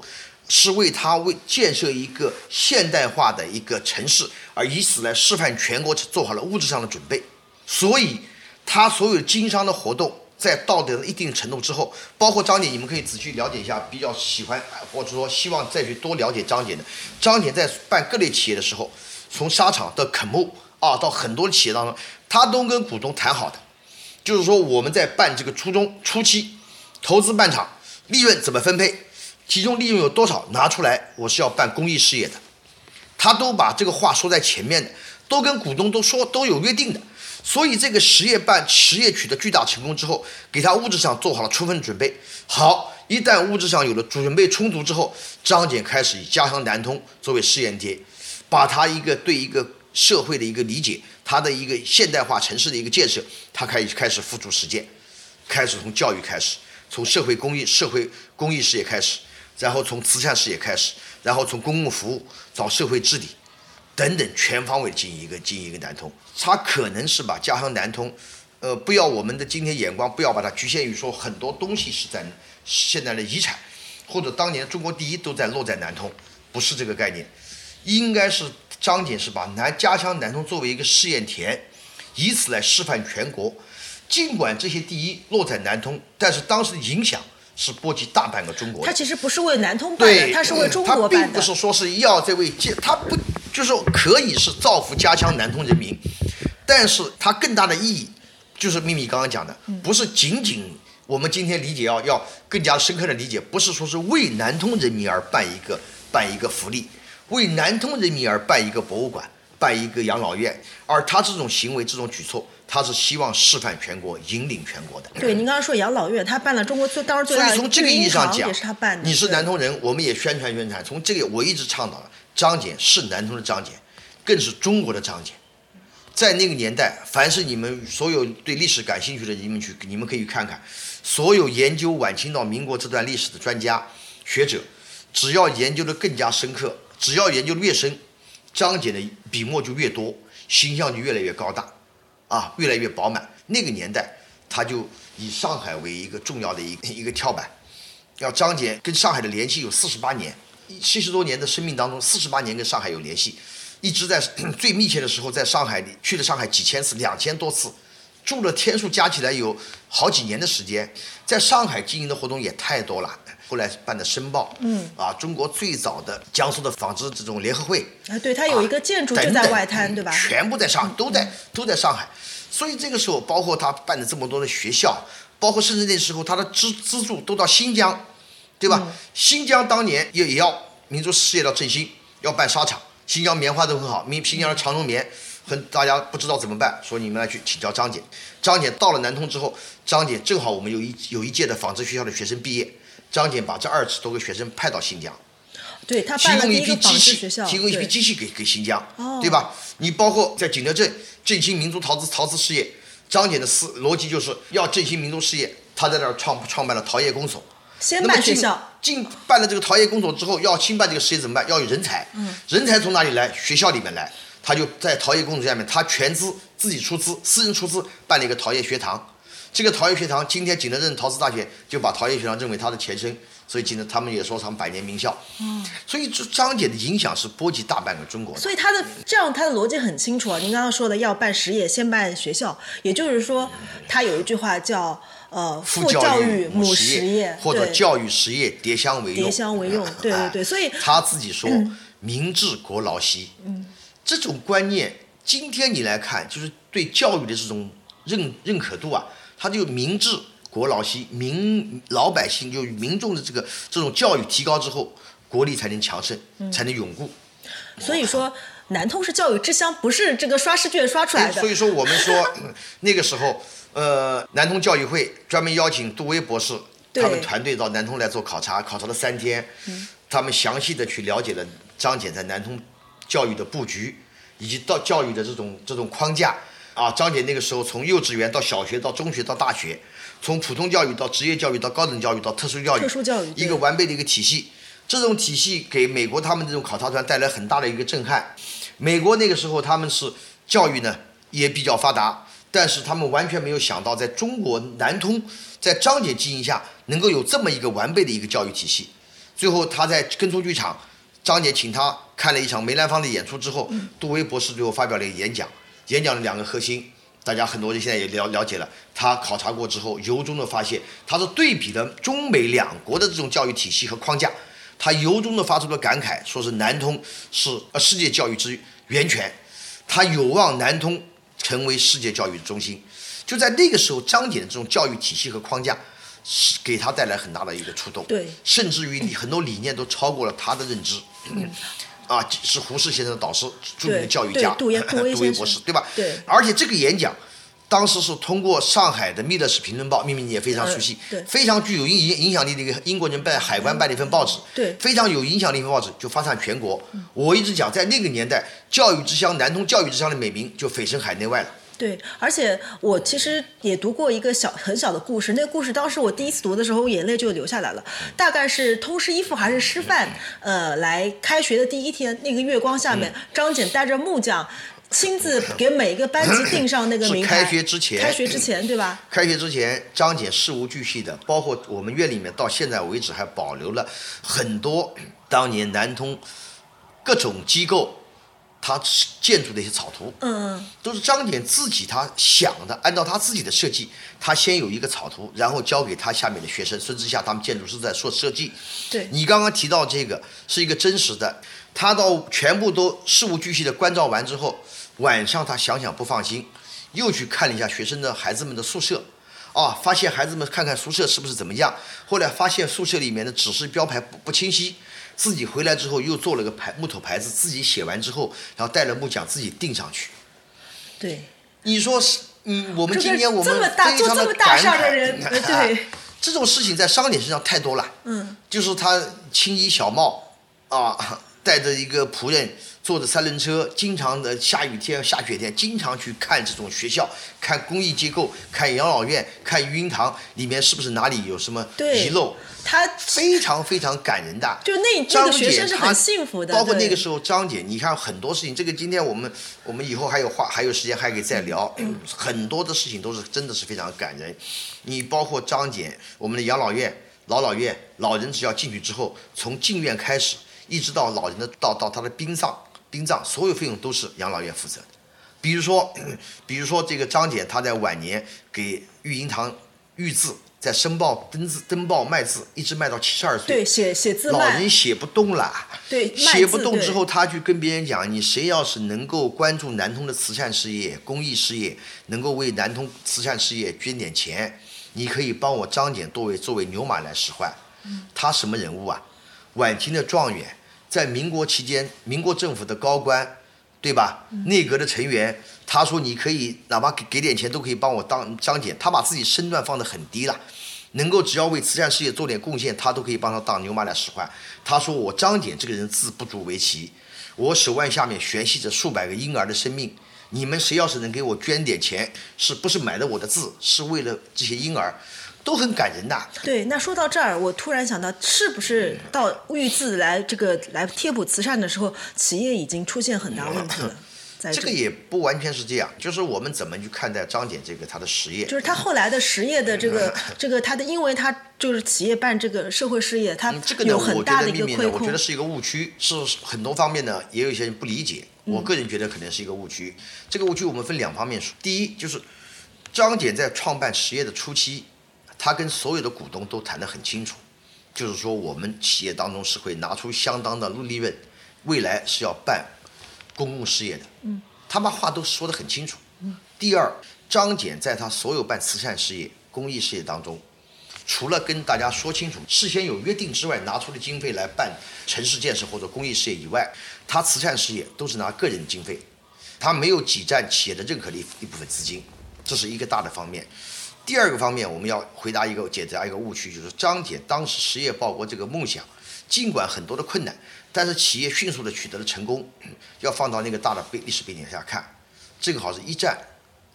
是为他为建设一个现代化的一个城市，而以此来示范全国做好了物质上的准备。所以，他所有经商的活动。在道德一定程度之后，包括张姐，你们可以仔细了解一下。比较喜欢或者说希望再去多了解张姐的，张姐在办各类企业的时候，从沙场到垦牧啊，到很多企业当中，他都跟股东谈好的，就是说我们在办这个初中初期，投资办厂，利润怎么分配，其中利润有多少拿出来，我是要办公益事业的，他都把这个话说在前面的，都跟股东都说都有约定的。所以这个实业办实业取得巨大成功之后，给他物质上做好了充分准备。好，一旦物质上有了准备充足之后，张謇开始以家乡南通作为试验田，把他一个对一个社会的一个理解，他的一个现代化城市的一个建设，他开始开始付诸实践，开始从教育开始，从社会公益社会公益事业开始，然后从慈善事业开始，然后从公共服务找社会治理。等等，全方位经营一个经营一个南通，它可能是把家乡南通，呃，不要我们的今天眼光，不要把它局限于说很多东西是在现在的遗产，或者当年中国第一都在落在南通，不是这个概念，应该是张謇是把南家乡南通作为一个试验田，以此来示范全国。尽管这些第一落在南通，但是当时的影响是波及大半个中国。他其实不是为南通办的，他是为中国办的。他并不是说是要这位建，他不。就是可以是造福家乡南通人民，但是它更大的意义，就是秘密刚刚讲的，不是仅仅我们今天理解要要更加深刻的理解，不是说是为南通人民而办一个办一个福利，为南通人民而办一个博物馆，办一个养老院，而他这种行为这种举措，他是希望示范全国，引领全国的。对，您刚刚说养老院，他办了中国最当时最大的，所以从这个意义上讲，也是他办的。你是南通人，我们也宣传宣传。从这个我一直倡导的。张謇是南通的张謇，更是中国的张謇。在那个年代，凡是你们所有对历史感兴趣的，你们去，你们可以看看，所有研究晚清到民国这段历史的专家学者，只要研究的更加深刻，只要研究的越深，张謇的笔墨就越多，形象就越来越高大，啊，越来越饱满。那个年代，他就以上海为一个重要的一一个跳板，要张謇跟上海的联系有四十八年。七十多年的生命当中，四十八年跟上海有联系，一直在最密切的时候在上海去了上海几千次，两千多次，住了天数加起来有好几年的时间，在上海经营的活动也太多了。后来办的《申报》，嗯，啊，中国最早的江苏的纺织这种联合会，啊，对，它有一个建筑就在外滩，对吧？全部在上，都在都在上海，所以这个时候，包括他办的这么多的学校，包括甚至那时候他的资资助都到新疆。对吧？新疆当年也也要民族事业要振兴，要办沙场。新疆棉花都很好，民新疆的长绒棉，很大家不知道怎么办，说你们来去请教张姐。张姐到了南通之后，张姐正好我们有一有一届的纺织学校的学生毕业，张謇把这二十多个学生派到新疆，对他提供一批机器，提供一批机器给给新疆，对吧？你包括在景德镇振兴民族陶瓷陶瓷事业，张謇的思逻辑就是要振兴民族事业，他在那儿创创办了陶业公所。先办学校，进办了这个陶业工所之后，要兴办这个事业怎么办？要有人才，人才从哪里来？学校里面来。他就在陶业工所下面，他全资自己出资，私人出资办了一个陶业学堂。这个陶业学堂，今天景德镇陶瓷大学就把陶业学堂认为它的前身，所以景德他们也说成百年名校。嗯，所以这张姐的影响是波及大半个中国。所以他的这样，他的逻辑很清楚啊。您刚刚说的要办实业，先办学校，也就是说，他有一句话叫。呃，父教育母实业，或者教育实业叠相为用。叠相为用，对对对，所以他自己说“民治国劳兮”，嗯，这种观念，今天你来看，就是对教育的这种认认可度啊，他就“民治国老兮”，民老百姓就民众的这个这种教育提高之后，国力才能强盛，才能永固。所以说，南通是教育之乡，不是这个刷试卷刷出来的。所以说，我们说嗯那个时候，呃，南通教育会专门邀请杜威博士他们团队到南通来做考察，考察了三天，他们详细的去了解了张謇在南通教育的布局，以及到教育的这种这种框架。啊，张姐那个时候从幼稚园到小学到中学到大学，从普通教育到职业教育到高等教育到特殊教育，特殊教育一个完备的一个体系。这种体系给美国他们这种考察团带来很大的一个震撼。美国那个时候他们是教育呢也比较发达，但是他们完全没有想到，在中国南通在张姐经营下能够有这么一个完备的一个教育体系。最后他在根聪剧场，张姐请他看了一场梅兰芳的演出之后，杜威博士最后发表了一个演讲，演讲的两个核心。大家很多人现在也了了解了，他考察过之后，由衷的发现，他是对比了中美两国的这种教育体系和框架，他由衷的发出了感慨，说是南通是呃世界教育之源泉，他有望南通成为世界教育的中心。就在那个时候，张謇的这种教育体系和框架，是给他带来很大的一个触动，对甚至于很多理念都超过了他的认知。啊，是胡适先生的导师，著名的教育家对杜 威博士，对吧？对而且这个演讲，当时是通过上海的《密勒史评论报》，秘密你也非常熟悉，嗯对非常具有影影影响力的一个英国人办海关办的一份报纸，对非常有影响力的一份报纸就发散全国。我一直讲，在那个年代，教育之乡南通教育之乡的美名就蜚声海内外了。对，而且我其实也读过一个小很小的故事，那个故事当时我第一次读的时候，眼泪就流下来了。大概是通识依附还是师范，呃，来开学的第一天，那个月光下面，张謇带着木匠。亲自给每一个班级 定上那个名牌。开学之前开学之前，对吧？开学之前，张謇事无巨细的，包括我们院里面到现在为止还保留了很多当年南通各种机构它建筑的一些草图。嗯，都是张謇自己他想的，按照他自己的设计，他先有一个草图，然后交给他下面的学生孙志夏他们建筑师在做设计。对你刚刚提到这个是一个真实的，他到全部都事无巨细的关照完之后，晚上他想想不放心，又去看了一下学生的孩子们的宿舍。啊，发现孩子们看看宿舍是不是怎么样，后来发现宿舍里面的指示标牌不不清晰，自己回来之后又做了个牌木头牌子，自己写完之后，然后带了木匠自己钉上去。对，你说是，嗯，我们今天我们这么大非常的做这么大感慨对 这种事情在商点身上太多了。嗯，就是他青衣小帽啊，带着一个仆人，坐着三轮车，经常的下雨天、下雪天，经常去看这种学校，看公益机构，看养老院，看育婴堂里面是不是哪里有什么遗漏。他非常非常感人的，就那那张个学生姐是很幸福的包括那个时候张姐，你看很多事情，这个今天我们我们以后还有话还有时间还可以再聊，嗯很多的事情都是真的是非常感人。你包括张姐，我们的养老院、老老院，老人只要进去之后，从进院开始，一直到老人的到到他的殡葬，殡葬所有费用都是养老院负责的。比如说，比如说这个张姐，她在晚年给育婴堂育字，在申报登字登报卖字，一直卖到七十二岁。对写写字老人写不动了，对写不动之后，他去跟别人讲，你谁要是能够关注南通的慈善事业、公益事业，能够为南通慈善事业捐点钱，你可以帮我张謇作为作为牛马来使唤。他什么人物啊？晚清的状元，在民国期间，民国政府的高官，对吧？内阁的成员，他说你可以哪怕给给点钱，都可以帮我当张謇。他把自己身段放得很低了。能够只要为慈善事业做点贡献，他都可以帮他当牛马来使唤。他说我张謇这个人字不足为奇，我手腕下面悬系着数百个婴儿的生命。你们谁要是能给我捐点钱，是不是买了我的字，是为了这些婴儿，都很感人的。对，那说到这儿，我突然想到，是不是到育字来这个来贴补慈善的时候，企业已经出现很大问题了？在这个也不完全是这样，就是我们怎么去看待张謇这个他的实业。就是他后来的实业的这个 这个他的，因为他就是企业办这个社会事业，他嗯，这个呢，有我觉很大的一得秘密呢，个亏空我觉得。是一个误区，是很多方面呢，也有一些人不理解。我个人觉得可能是一个误区。这个误区我们分两方面说。第一，就是张謇在创办实业的初期，他跟所有的股东都谈得很清楚，就是说我们企业当中是会拿出相当的利润，未来是要办公共事业的。嗯，他把话都说得很清楚。嗯。第二，张謇在他所有办慈善事业、公益事业当中，除了跟大家说清楚事先有约定之外，拿出的经费来办城市建设或者公益事业以外，他慈善事业都是拿个人经费，他没有挤占企业的任何的一一部分资金，这是一个大的方面。第二个方面，我们要回答一个解答一个误区，就是张姐当时实业报国这个梦想，尽管很多的困难，但是企业迅速的取得了成功。要放到那个大的背历史背景下看，正好是一战，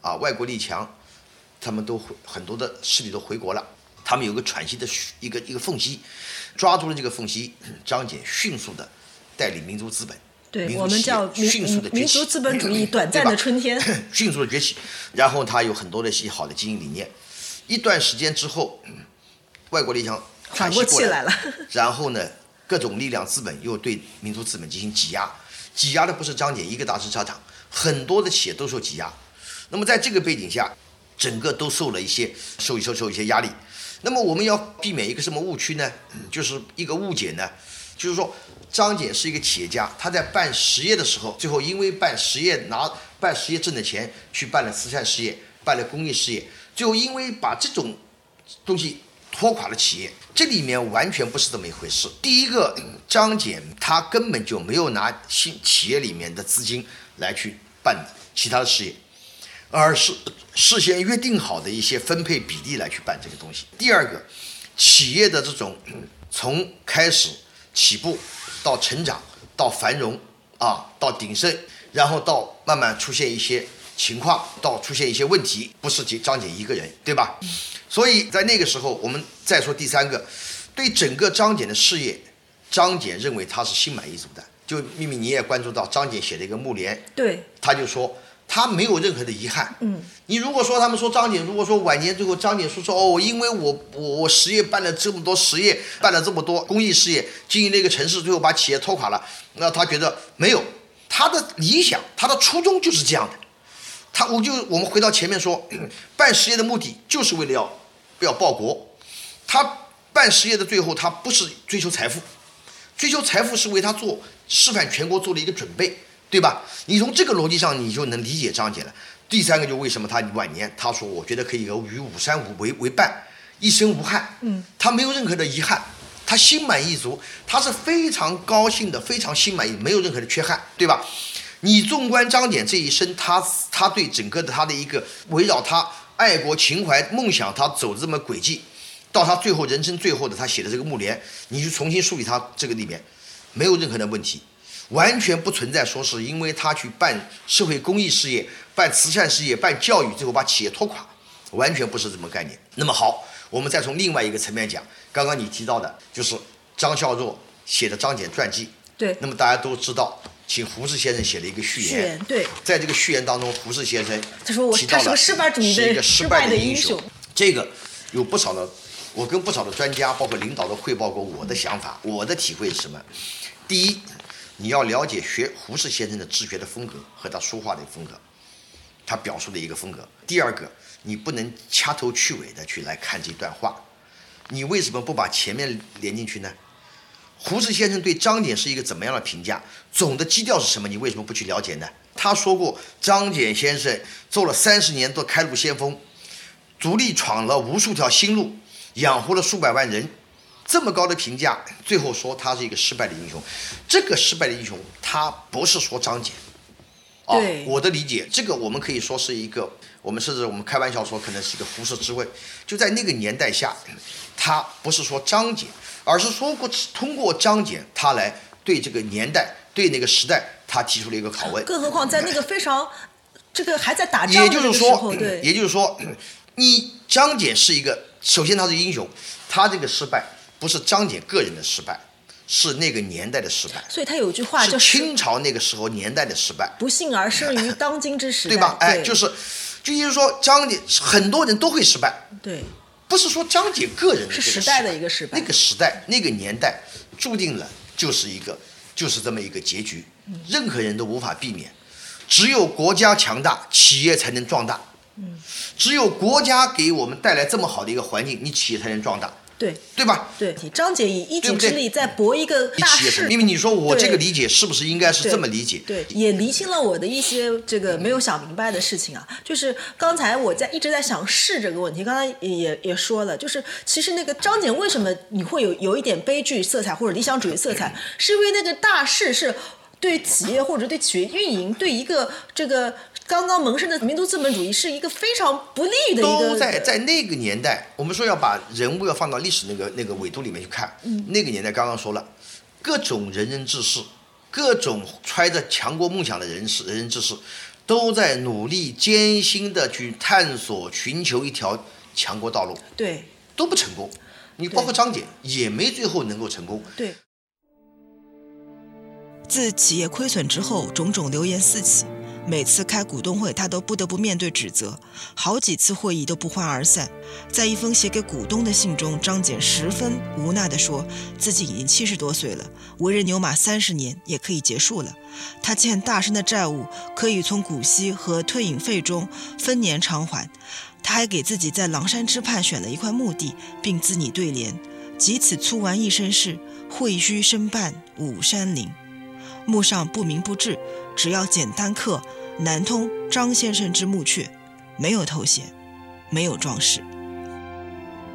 啊，外国力强，他们都回很多的势力都回国了，他们有个喘息的一个一个缝隙，抓住了这个缝隙，张姐迅速的带领民族资本，对我们叫迅速的民族资本主义短暂的春天，迅速的崛起，然后他有很多的一些好的经营理念。一段时间之后，外国力强喘过气来了，然后呢，各种力量资本又对民族资本进行挤压，挤压的不是张姐一个大制茶厂，很多的企业都受挤压。那么在这个背景下，整个都受了一些受一受受一些压力。那么我们要避免一个什么误区呢？就是一个误解呢，就是说张姐是一个企业家，他在办实业的时候，最后因为办实业拿办实业挣的钱去办了慈善事业，办了公益事业。最后因为把这种东西拖垮了企业，这里面完全不是这么一回事。第一个，张检他根本就没有拿新企业里面的资金来去办其他的事业，而是事先约定好的一些分配比例来去办这个东西。第二个，企业的这种从开始起步到成长到繁荣啊到鼎盛，然后到慢慢出现一些。情况到出现一些问题，不是仅张姐一个人，对吧？所以在那个时候，我们再说第三个，对整个张姐的事业，张姐认为她是心满意足的。就秘密你也关注到张姐写的一个幕联，对，他就说他没有任何的遗憾。嗯，你如果说他们说张姐，如果说晚年最后张姐说说哦，因为我我我实业办了这么多实业，办了这么多公益事业，经营了一个城市，最后把企业拖垮了，那他觉得没有，他的理想，他的初衷就是这样的。他，我就我们回到前面说，办实业的目的就是为了要要报国。他办实业的最后，他不是追求财富，追求财富是为他做示范全国做了一个准备，对吧？你从这个逻辑上，你就能理解张姐了。第三个就为什么他晚年他说，我觉得可以与五山五为为伴，一生无憾。嗯，他没有任何的遗憾，他心满意足，他是非常高兴的，非常心满意，没有任何的缺憾，对吧？你纵观张謇这一生，他他对整个的他的一个围绕他爱国情怀梦想，他走的这么轨迹，到他最后人生最后的他写的这个幕联，你去重新梳理他这个里面，没有任何的问题，完全不存在说是因为他去办社会公益事业、办慈善事业、办教育，最后把企业拖垮，完全不是这么概念。那么好，我们再从另外一个层面讲，刚刚你提到的就是张孝若写的张謇传记，对，那么大家都知道。请胡适先生写了一个序言，对，在这个序言当中，胡适先生他说我他是个失败主义的失败的英雄。这个有不少的，我跟不少的专家包括领导都汇报过我的想法，我的体会是什么？第一，你要了解学胡适先生的治学的风格和他说话的风格，他表述的一个风格。第二个，你不能掐头去尾的去来看这段话，你为什么不把前面连进去呢？胡适先生对张謇是一个怎么样的评价？总的基调是什么？你为什么不去了解呢？他说过，张謇先生做了三十年的开路先锋，独立闯了无数条新路，养活了数百万人，这么高的评价，最后说他是一个失败的英雄。这个失败的英雄，他不是说张謇。啊，我的理解，这个我们可以说是一个，我们甚至我们开玩笑说，可能是一个胡适之问。就在那个年代下，他不是说张謇。而是说过通过张謇，他来对这个年代、对那个时代，他提出了一个拷问。更何况在那个非常这个还在打仗的时候，对，也就是说，你张謇是一个，首先他是英雄，他这个失败不是张謇个人的失败，是那个年代的失败。所以他有句话叫清朝那个时候年代的失败。不幸而生于当今之时代，对吧？哎，就是，就意思说张謇很多人都会失败。对。不是说张姐个人是时代的一个失败，那个时代那个年代注定了就是一个就是这么一个结局，任何人都无法避免。只有国家强大，企业才能壮大。嗯，只有国家给我们带来这么好的一个环境，你企业才能壮大。对对吧？对，张姐以一己之力在搏一个大事，因为你说我这个理解是不是应该是这么理解？对，也厘清了我的一些这个没有想明白的事情啊。就是刚才我在一直在想是这个问题，刚才也也也说了，就是其实那个张姐为什么你会有有一点悲剧色彩或者理想主义色彩，是因为那个大势是对企业或者对企业运营对一个这个。刚刚萌生的民族资本主义是一个非常不利的一个，都在在那个年代，我们说要把人物要放到历史那个那个纬度里面去看。嗯那个年代刚刚说了，各种仁人志士，各种揣着强国梦想的人士仁人志士，都在努力艰辛的去探索、寻求一条强国道路，对都不成功。你包括张謇也没最后能够成功。对自企业亏损之后，种种流言四起。每次开股东会，他都不得不面对指责，好几次会议都不欢而散。在一封写给股东的信中，张謇十分无奈地说，自己已经七十多岁了，为人牛马三十年也可以结束了。他欠大生的债务可以从股息和退隐费中分年偿还。他还给自己在狼山之畔选了一块墓地，并自拟对联：“即此粗完一生事，会须申办五山林。”墓上不明不志，只要简单刻“南通张先生之墓阙”，没有头衔，没有装饰。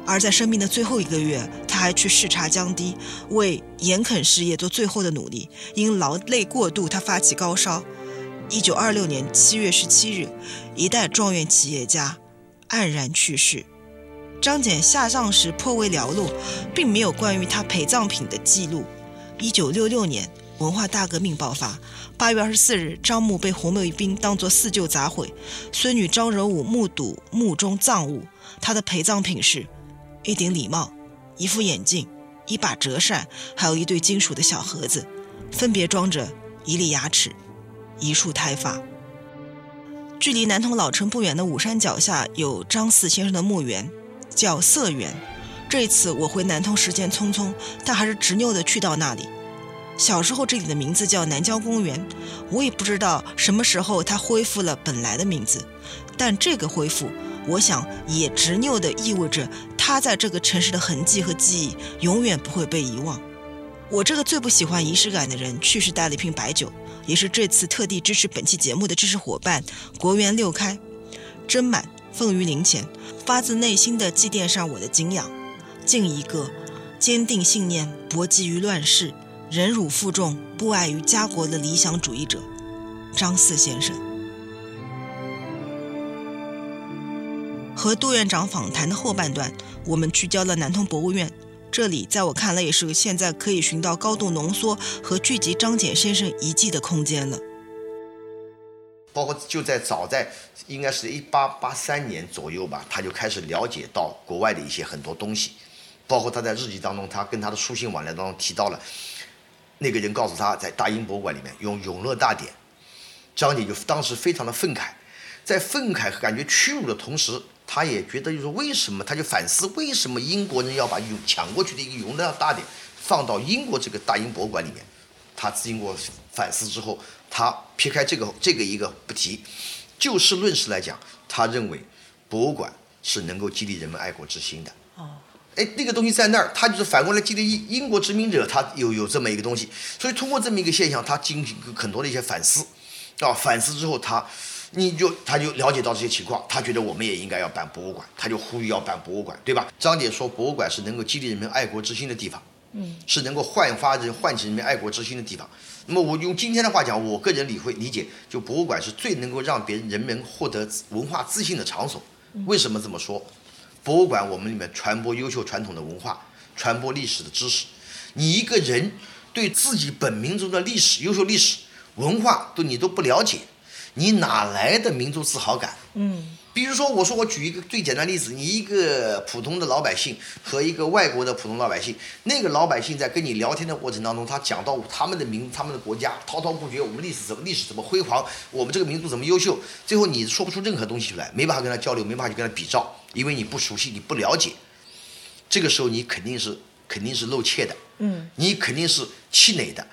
而在生命的最后一个月，他还去视察江堤，为盐垦事业做最后的努力。因劳累过度，他发起高烧。一九二六年七月十七日，一代状元企业家黯然去世。张謇下葬时颇为寥落，并没有关于他陪葬品的记录。一九六六年。文化大革命爆发，八月二十四日，张墓被红卫兵当作四旧砸毁。孙女张柔武目睹墓中葬物，她的陪葬品是一顶礼帽、一副眼镜、一把折扇，还有一对金属的小盒子，分别装着一粒牙齿、一束胎发。距离南通老城不远的武山脚下有张四先生的墓园，叫色园。这一次我回南通时间匆匆，但还是执拗地去到那里。小时候这里的名字叫南郊公园，我也不知道什么时候它恢复了本来的名字，但这个恢复，我想也执拗地意味着它在这个城市的痕迹和记忆永远不会被遗忘。我这个最不喜欢仪式感的人，去世带了一瓶白酒，也是这次特地支持本期节目的知识伙伴国元六开，斟满奉于灵前，发自内心的祭奠上我的敬仰，敬一个坚定信念、搏击于乱世。忍辱负重、不碍于家国的理想主义者，张四先生。和杜院长访谈的后半段，我们聚焦了南通博物院。这里在我看来，也是现在可以寻到高度浓缩和聚集张謇先生遗迹的空间了。包括就在早在应该是一八八三年左右吧，他就开始了解到国外的一些很多东西，包括他在日记当中，他跟他的书信往来当中提到了。那个人告诉他在大英博物馆里面用《永乐大典》，张謇就当时非常的愤慨，在愤慨和感觉屈辱的同时，他也觉得就是为什么，他就反思为什么英国人要把永抢过去的一个《永乐大典》放到英国这个大英博物馆里面。他经过反思之后，他撇开这个这个一个不提，就事论事来讲，他认为博物馆是能够激励人们爱国之心的。哦。哎，那个东西在那儿，他就是反过来激励英英国殖民者，他有有这么一个东西，所以通过这么一个现象，他进行很多的一些反思，啊，反思之后他，你就他就了解到这些情况，他觉得我们也应该要办博物馆，他就呼吁要办博物馆，对吧？张姐说博物馆是能够激励人们爱国之心的地方，嗯，是能够焕发人唤起人们爱国之心的地方。那么我用今天的话讲，我个人理会理解，就博物馆是最能够让别人人们获得文化自信的场所。为什么这么说？博物馆我们里面传播优秀传统的文化，传播历史的知识。你一个人对自己本民族的历史、优秀历史文化都你都不了解，你哪来的民族自豪感？嗯，比如说，我说我举一个最简单例子，你一个普通的老百姓和一个外国的普通老百姓，那个老百姓在跟你聊天的过程当中，他讲到他们的民、他们的国家滔滔不绝，我们历史怎么历史怎么辉煌，我们这个民族怎么优秀，最后你说不出任何东西出来，没办法跟他交流，没办法去跟他比照，因为你不熟悉，你不了解，这个时候你肯定是肯定是露怯的，嗯，你肯定是气馁的。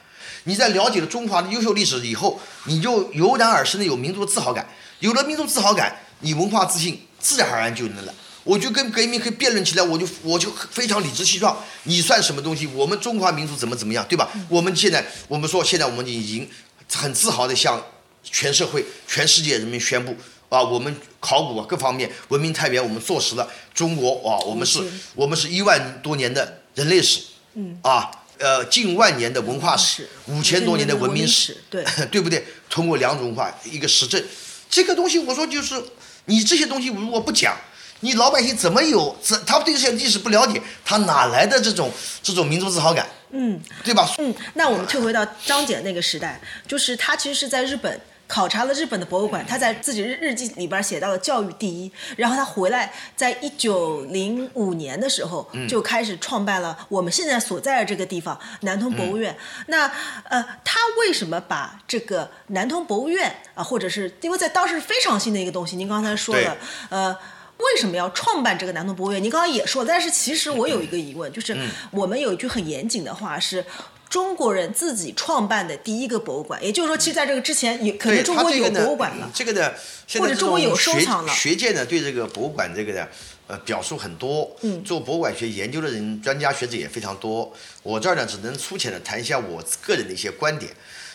你在了解了中华的优秀历史以后，你就油然而生的有民族自豪感，有了民族自豪感，你文化自信自然而然就能了。我就跟革命可以辩论起来，我就我就非常理直气壮。你算什么东西？我们中华民族怎么怎么样，对吧？我们现在我们说，现在我们已经很自豪的向全社会、全世界人民宣布啊，我们考古啊各方面文明太原，我们坐实了中国啊，我们是我们是一万多年的人类史，嗯啊。呃，近万年的文化史，五千多年的文明史，对 对不对？通过两种文化，一个实证，这个东西我说就是你这些东西如果不讲，你老百姓怎么有怎他对这些历史不了解，他哪来的这种这种民族自豪感？嗯对吧？嗯，那我们退回到张謇那个时代，就是他其实是在日本。考察了日本的博物馆，他在自己日日记里边写到了教育第一，然后他回来，在一九零五年的时候就开始创办了我们现在所在的这个地方南通博物院。那呃，他为什么把这个南通博物院啊，或者是因为在当时是非常新的一个东西，您刚才说对了，呃。为什么要创办这个南通博物院？您刚刚也说了，但是其实我有一个疑问，就是我们有一句很严谨的话是。中国人自己创办的第一个博物馆，也就是说，其实在这个之前，有可能中国有博物馆了。这个呢，现在这或者中国有收藏了学界呢对这个博物馆这个呢，呃，表述很多。嗯做博物馆学研究的人，专家学者也非常多。我这儿呢，只能粗浅的谈一下我个人的一些观点，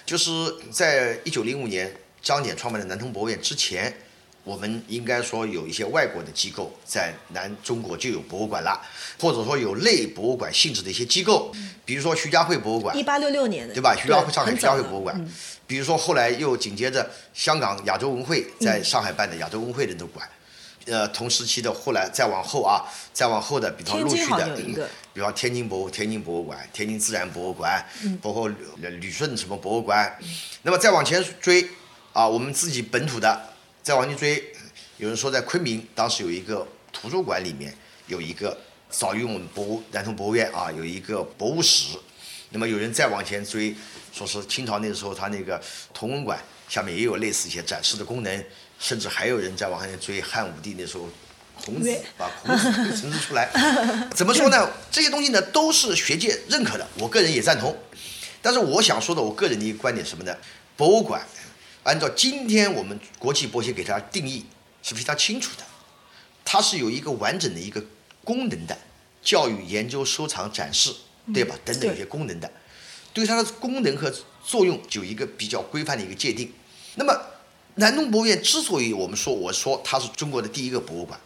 就是在一九零五年张謇创办的南通博物院之前。我们应该说有一些外国的机构在南中国就有博物馆了，或者说有类博物馆性质的一些机构，比如说徐家汇博物馆，一八六六年的，对吧？徐家汇上海徐家汇博物馆，嗯。比如说后来又紧接着香港亚洲文会在上海办的亚洲文会人都馆，呃，同时期的后来再往后啊，再往后的，比方陆续的比方天津博物天津博物馆、天津自然博物馆，嗯。包括旅旅顺什么博物馆，那么再往前追啊，我们自己本土的，再往前追，有人说在昆明当时有一个图书馆里面有一个早于我们博物南通博物院啊有一个博物室，那么有人再往前追，说是清朝那个时候他那个同文馆下面也有类似一些展示的功能，甚至还有人在往前追汉武帝那时候。孔子把孔子陈述出来，怎么说呢？这些东西呢都是学界认可的，我个人也赞同。但是我想说的，我个人的一个观点是什么呢？博物馆按照今天我们国际博协给它定义是非常清楚的，它是有一个完整的一个功能的，教育、研究、收藏、展示，对吧？等等一些功能的，对它的功能和作用就有一个比较规范的一个界定。那么南通博物院之所以我们说我说它是中国的第一个博物馆，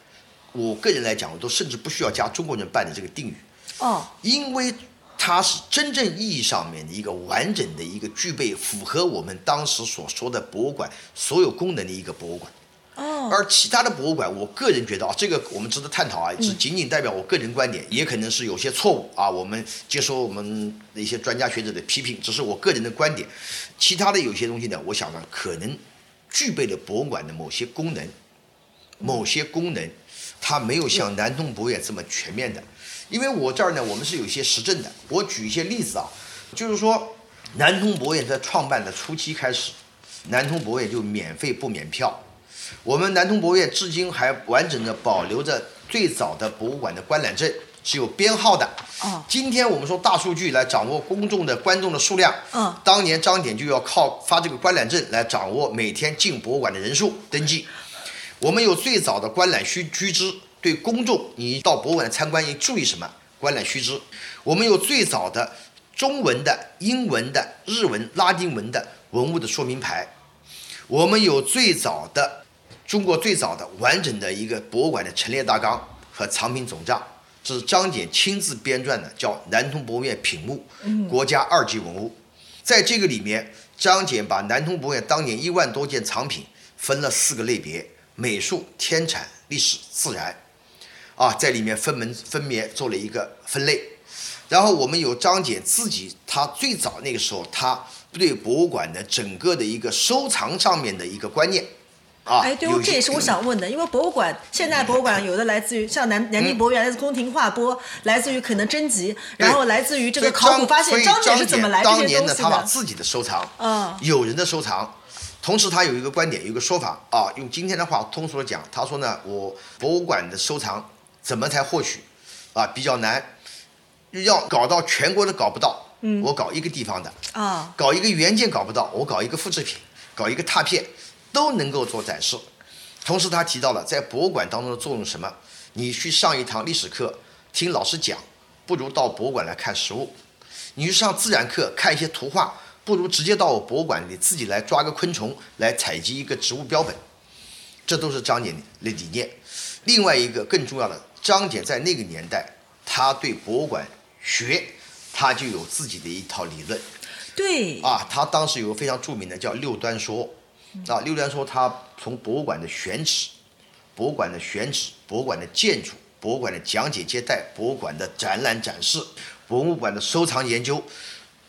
我个人来讲，我都甚至不需要加中国人办的这个定语。哦，因为它是真正意义上面的一个完整的一个具备符合我们当时所说的博物馆所有功能的一个博物馆。哦，而其他的博物馆，我个人觉得啊，这个我们值得探讨啊，嗯是仅仅代表我个人观点，也可能是有些错误啊。我们接受我们的一些专家学者的批评，只是我个人的观点。其他的有些东西呢，我想呢，可能具备了博物馆的某些功能，某些功能，它没有像南通博物院这么全面的。因为我这儿呢，我们是有一些实证的，我举一些例子啊，就是说，南通博物院在创办的初期开始，南通博物院就免费不免票。我们南通博物院至今还完整的保留着最早的博物馆的观览证，是有编号的。哦今天我们说大数据来掌握公众的观众的数量，嗯当年张謇就要靠发这个观览证来掌握每天进博物馆的人数登记。我们有最早的观览须须知，对公众你到博物馆参观你注意什么？观览须知。我们有最早的中文的、英文的、日文、拉丁文的文物的说明牌。我们有最早的中国最早的完整的一个博物馆的陈列大纲和藏品总账，这是张謇亲自编撰的，叫《南通博物院品目》，国家二级文物。在这个里面，张謇把南通博物院当年一万多件藏品分了四个类别：美术、天产、历史、自然。啊，在里面分门分别做了一个分类。然后我们有张姐自己，她最早那个时候，她对博物馆的整个的一个收藏上面的一个观念，啊，哎，对这也是我想问的，因为博物馆现在博物馆有的来自于像南南京博物院来自宫廷画拨，来自于可能征集，然后来自于这个考古发现。张姐是怎么来这些当年呢？他把自己的收藏，嗯有人的收藏，同时他有一个观点，有一个说法啊，用今天的话通俗的讲，他说呢，我博物馆的收藏怎么才获取啊比较难，要搞到全国的搞不到，嗯我搞一个地方的，啊，搞一个原件搞不到，我搞一个复制品，搞一个拓片，都能够做展示。同时，他提到了在博物馆当中的作用什么？你去上一堂历史课，听老师讲，不如到博物馆来看实物；你去上自然课，看一些图画，不如直接到我博物馆里自己来抓个昆虫，来采集一个植物标本。这都是张姐的理念。另外一个更重要的，张謇在那个年代，他对博物馆学，他就有自己的一套理论。对，啊，他当时有个非常著名的叫六端说，啊，六端说他从博物馆的选址、博物馆的选址、博物馆的建筑、博物馆的讲解接待、博物馆的展览展示、博物馆的收藏研究，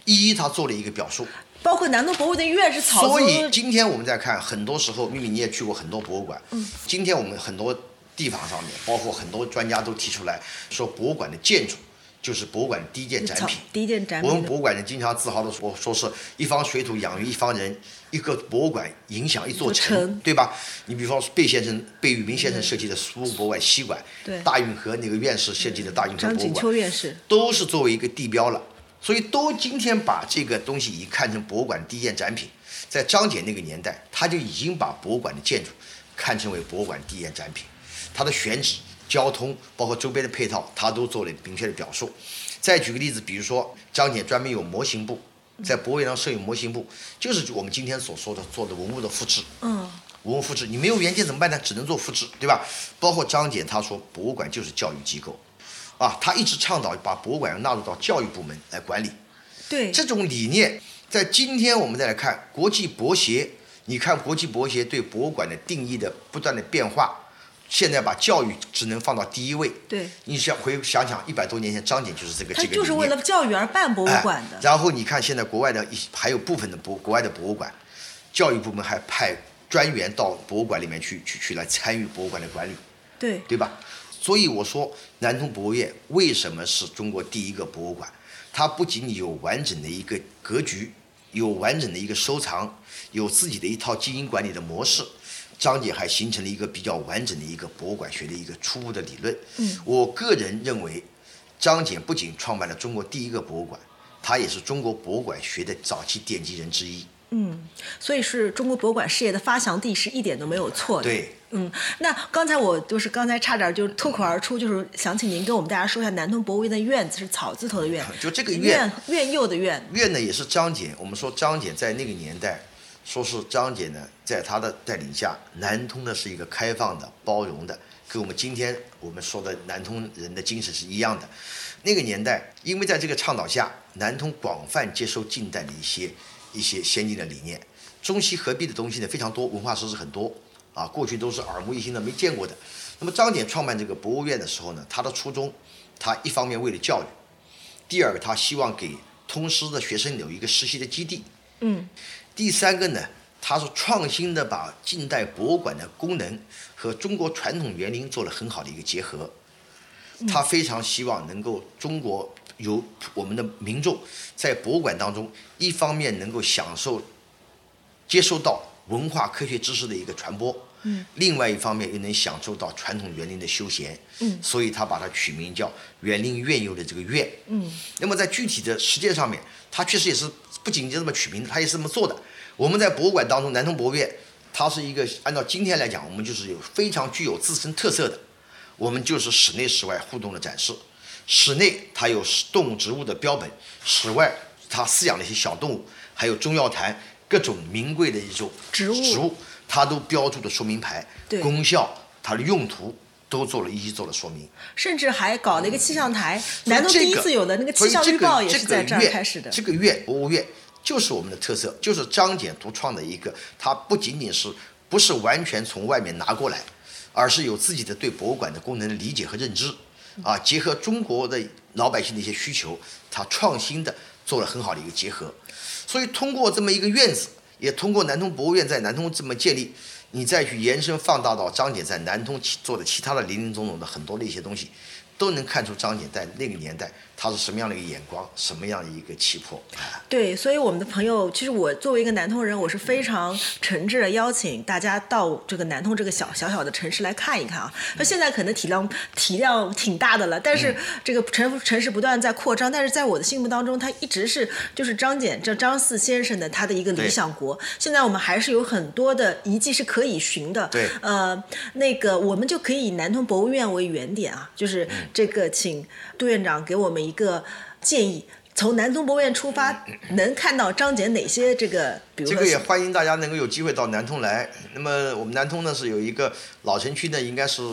一一他做了一个表述。包括南通博物的院是草所以今天我们在看，很多时候，秘密你也去过很多博物馆，嗯，今天我们很多地方上面，包括很多专家都提出来说，博物馆的建筑就是博物馆第一件展品。第一件展品。我们博物馆人经常自豪的说，说是一方水土养育一方人，一个博物馆影响一座城，对吧？你比方说贝先生、贝聿铭先生设计的苏博物馆西馆，对，大运河那个院士设计的大运河博物馆，张景秋院士都是作为一个地标了。所以都今天把这个东西已看成博物馆第一件展品，在张姐那个年代，他就已经把博物馆的建筑看成为博物馆第一件展品，它的选址、交通，包括周边的配套，它都做了明确的表述。再举个例子，比如说张姐专门有模型部，在博物院上设有模型部，就是我们今天所说的做的文物的复制。嗯。文物复制，你没有原件怎么办呢？只能做复制，对吧？包括张姐她说，博物馆就是教育机构。啊，她一直倡导把博物馆要纳入到教育部门来管理。对这种理念，在今天我们再来看国际博协，你看国际博协对博物馆的定义的不断的变化，现在把教育只能放到第一位。对，你想回想想一百多年前张謇就是这个这个他就是为了教育而办博物馆的。然后你看现在国外的一还有部分的博国外的博物馆，教育部门还派专员到博物馆里面去去去来参与博物馆的管理。对，对吧？所以我说，南通博物院为什么是中国第一个博物馆？它不仅仅有完整的一个格局，有完整的一个收藏，有自己的一套经营管理的模式。张姐还形成了一个比较完整的一个博物馆学的一个初步的理论。嗯，我个人认为，张姐不仅创办了中国第一个博物馆，他也是中国博物馆学的早期奠基人之一。嗯，所以是中国博物馆事业的发祥地是一点都没有错的。对。嗯，那刚才我就是刚才差点就脱口而出，就是想请您跟我们大家说一下南通博物院的院子是草字头的院，就这个院院右的院。院呢也是张謇，我们说张謇在那个年代，说是张謇呢在他的带领下，南通呢是一个开放的、包容的，跟我们今天我们说的南通人的精神是一样的。那个年代，因为在这个倡导下，南通广泛接受近代的一些一些先进的理念，中西合璧的东西呢非常多，文化设施很多。啊，过去都是耳目一新的、没见过的。那么张謇创办这个博物院的时候呢，他的初衷，他一方面为了教育，第二个他希望给通师的学生有一个实习的基地。嗯。第三个呢，他是创新的把近代博物馆的功能和中国传统园林做了很好的一个结合。他非常希望能够中国有我们的民众在博物馆当中，一方面能够享受、接收到。文化科学知识的一个传播，嗯，另外一方面又能享受到传统园林的休闲，嗯，所以他把它取名叫园林院佑的这个院，嗯，那么在具体的实践上面，他确实也是不仅仅这么取名，他也是这么做的。我们在博物馆当中，南通博物院，它是一个按照今天来讲，我们就是有非常具有自身特色的，我们就是室内室外互动的展示，室内它有动物植物的标本，室外它饲养了一些小动物，还有中药坛。各种名贵的一种植物，植物，它都标注的说明牌，功效、它的用途都做了一一做了说明，甚至还搞了一个气象台。南通第一次有的那个气象预报也是在这儿开始的。这个月博物院就是我们的特色，就是张謇独创的一个。它不仅仅是不是完全从外面拿过来，而是有自己的对博物馆的功能的理解和认知，啊，结合中国的老百姓的一些需求，它创新的做了很好的一个结合。所以通过这么一个院子，也通过南通博物院在南通这么建立，你再去延伸放大到张謇在南通做的其他的林林总总的很多的一些东西，都能看出张謇在那个年代他是什么样的一个眼光，什么样的一个气魄。对，所以我们的朋友，其实我作为一个南通人，我是非常诚挚的邀请大家到这个南通这个小小小的城市来看一看啊。那现在可能体量体量挺大的了，但是这个城城市不断在扩张，但是在我的心目当中，它一直是就是张謇这张四先生的他的一个理想国。现在我们还是有很多的遗迹是可以寻的。对，呃，那个我们就可以以南通博物院为原点啊，就是这个请杜院长给我们一个建议。从南通博物院出发，能看到张謇哪些这个？比如这个也欢迎大家能够有机会到南通来。那么我们南通呢是有一个老城区呢，应该是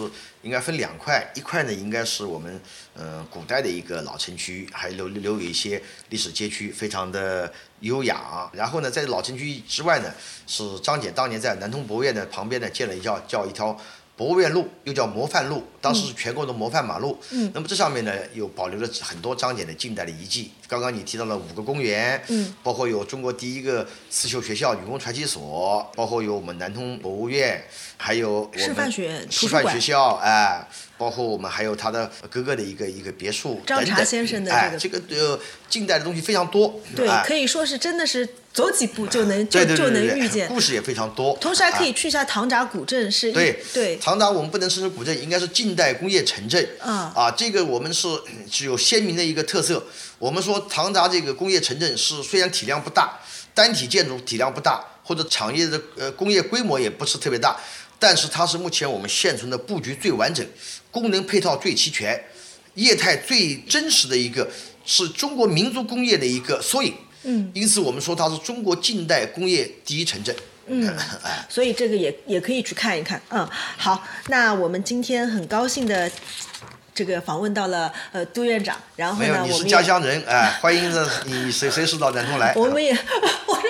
应该分两块，一块呢应该是我们呃古代的一个老城区，还留留有一些历史街区，非常的优雅。然后呢，在老城区之外呢，是张謇当年在南通博物院的旁边呢建了一条叫一条。博物院路又叫模范路，当时是全国的模范马路。嗯，那么这上面呢，又保留了很多张謇的近代的遗迹。刚刚你提到了五个公园，嗯，包括有中国第一个刺绣学校女工传奇所，包括有我们南通博物院，还有师范学院、师范学校，哎，包括我们还有他的哥哥的一个一个别墅张茶先生的哎，这个呃近代的东西非常多。对，哎可以说是真的是走几步就能就就能遇见。故事也非常多。同时还可以哎去一下唐闸古镇，是对对唐闸我们不能称之古镇，应该是近代工业城镇。嗯啊，这个我们是 具有鲜明的一个特色。我们说唐闸这个工业城镇是虽然体量不大，单体建筑体量不大，或者产业的呃工业规模也不是特别大，但是它是目前我们现存的布局最完整，功能配套最齐全，业态最真实的一个，是中国民族工业的一个缩影。嗯，因此我们说它是中国近代工业第一城镇。嗯，所以这个也也可以去看一看。嗯，好，那我们今天很高兴的这个访问到了呃杜院长，然后没有，呢，你是我们家乡人，哎，欢迎着你随随时到南通来。我们也，我说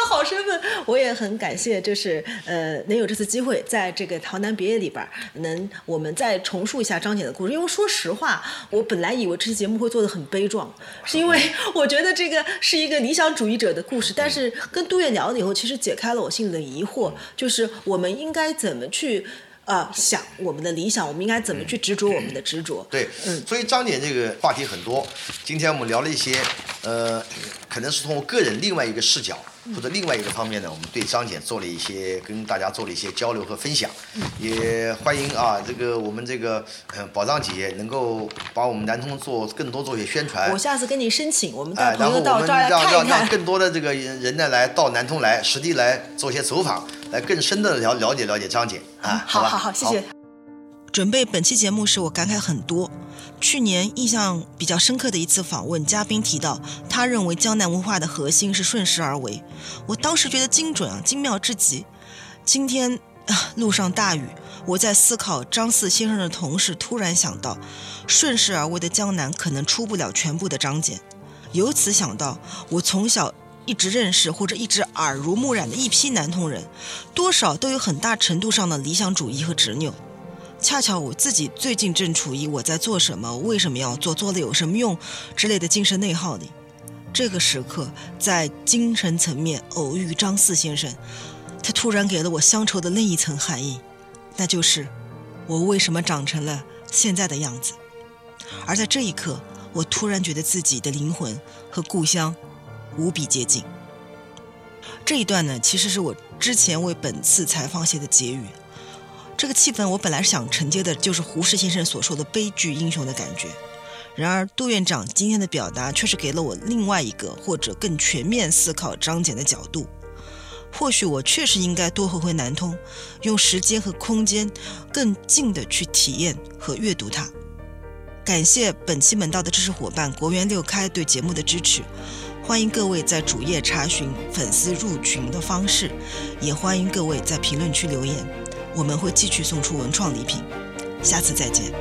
的好身份，我也很感谢，就是呃，能有这次机会在这个《桃南别业》里边儿，能我们再重述一下张姐的故事。因为说实话，我本来以为这期节目会做的很悲壮，是因为 我觉得这个是一个理想主义者的故事。但是跟杜月聊了以后，其实解开了我心里的疑惑，就是我们应该怎么去。呃，想我们的理想，我们应该怎么去执着我们的执着？对，嗯所以张姐这个话题很多。今天我们聊了一些，呃，可能是从我个人另外一个视角或者另外一个方面呢，我们对张姐做了一些跟大家做了一些交流和分享。也欢迎啊，这个我们这个嗯宝藏姐能够把我们南通做更多做一些宣传我。下次跟你申请，我们哎带，朋友到这儿来让看一看。让让更多的这个人呢来到南通来，实地来做些走访，来更深的了了解了解张姐啊。吧好好好，谢谢。准备本期节目时，我感慨很多。去年印象比较深刻的一次访问，嘉宾提到，他认为江南文化的核心是顺势而为。我当时觉得精准啊，精妙至极。今天啊，路上大雨，我在思考张四先生的同时，突然想到，顺势而为的江南可能出不了全部的张謇。由此想到，我从小一直认识或者一直耳濡目染的一批南通人，多少都有很大程度上的理想主义和执拗。恰巧我自己最近正处于我在做什么、为什么要做、做了有什么用之类的精神内耗里。这个时刻，在精神层面偶遇张四先生，他突然给了我乡愁的另一层含义，那就是我为什么长成了现在的样子。而在这一刻，我突然觉得自己的灵魂和故乡无比接近。这一段呢，其实是我之前为本次采访写的结语。这个气氛，我本来想承接的就是胡适先生所说的悲剧英雄的感觉。然而，杜院长今天的表达却是给了我另外一个或者更全面思考张謇的角度。或许我确实应该多回回南通，用时间和空间更近的去体验和阅读它。感谢本期门道的知识伙伴国园六开对节目的支持，欢迎各位在主页查询粉丝入群的方式，也欢迎各位在评论区留言，我们会继续送出文创礼品。下次再见。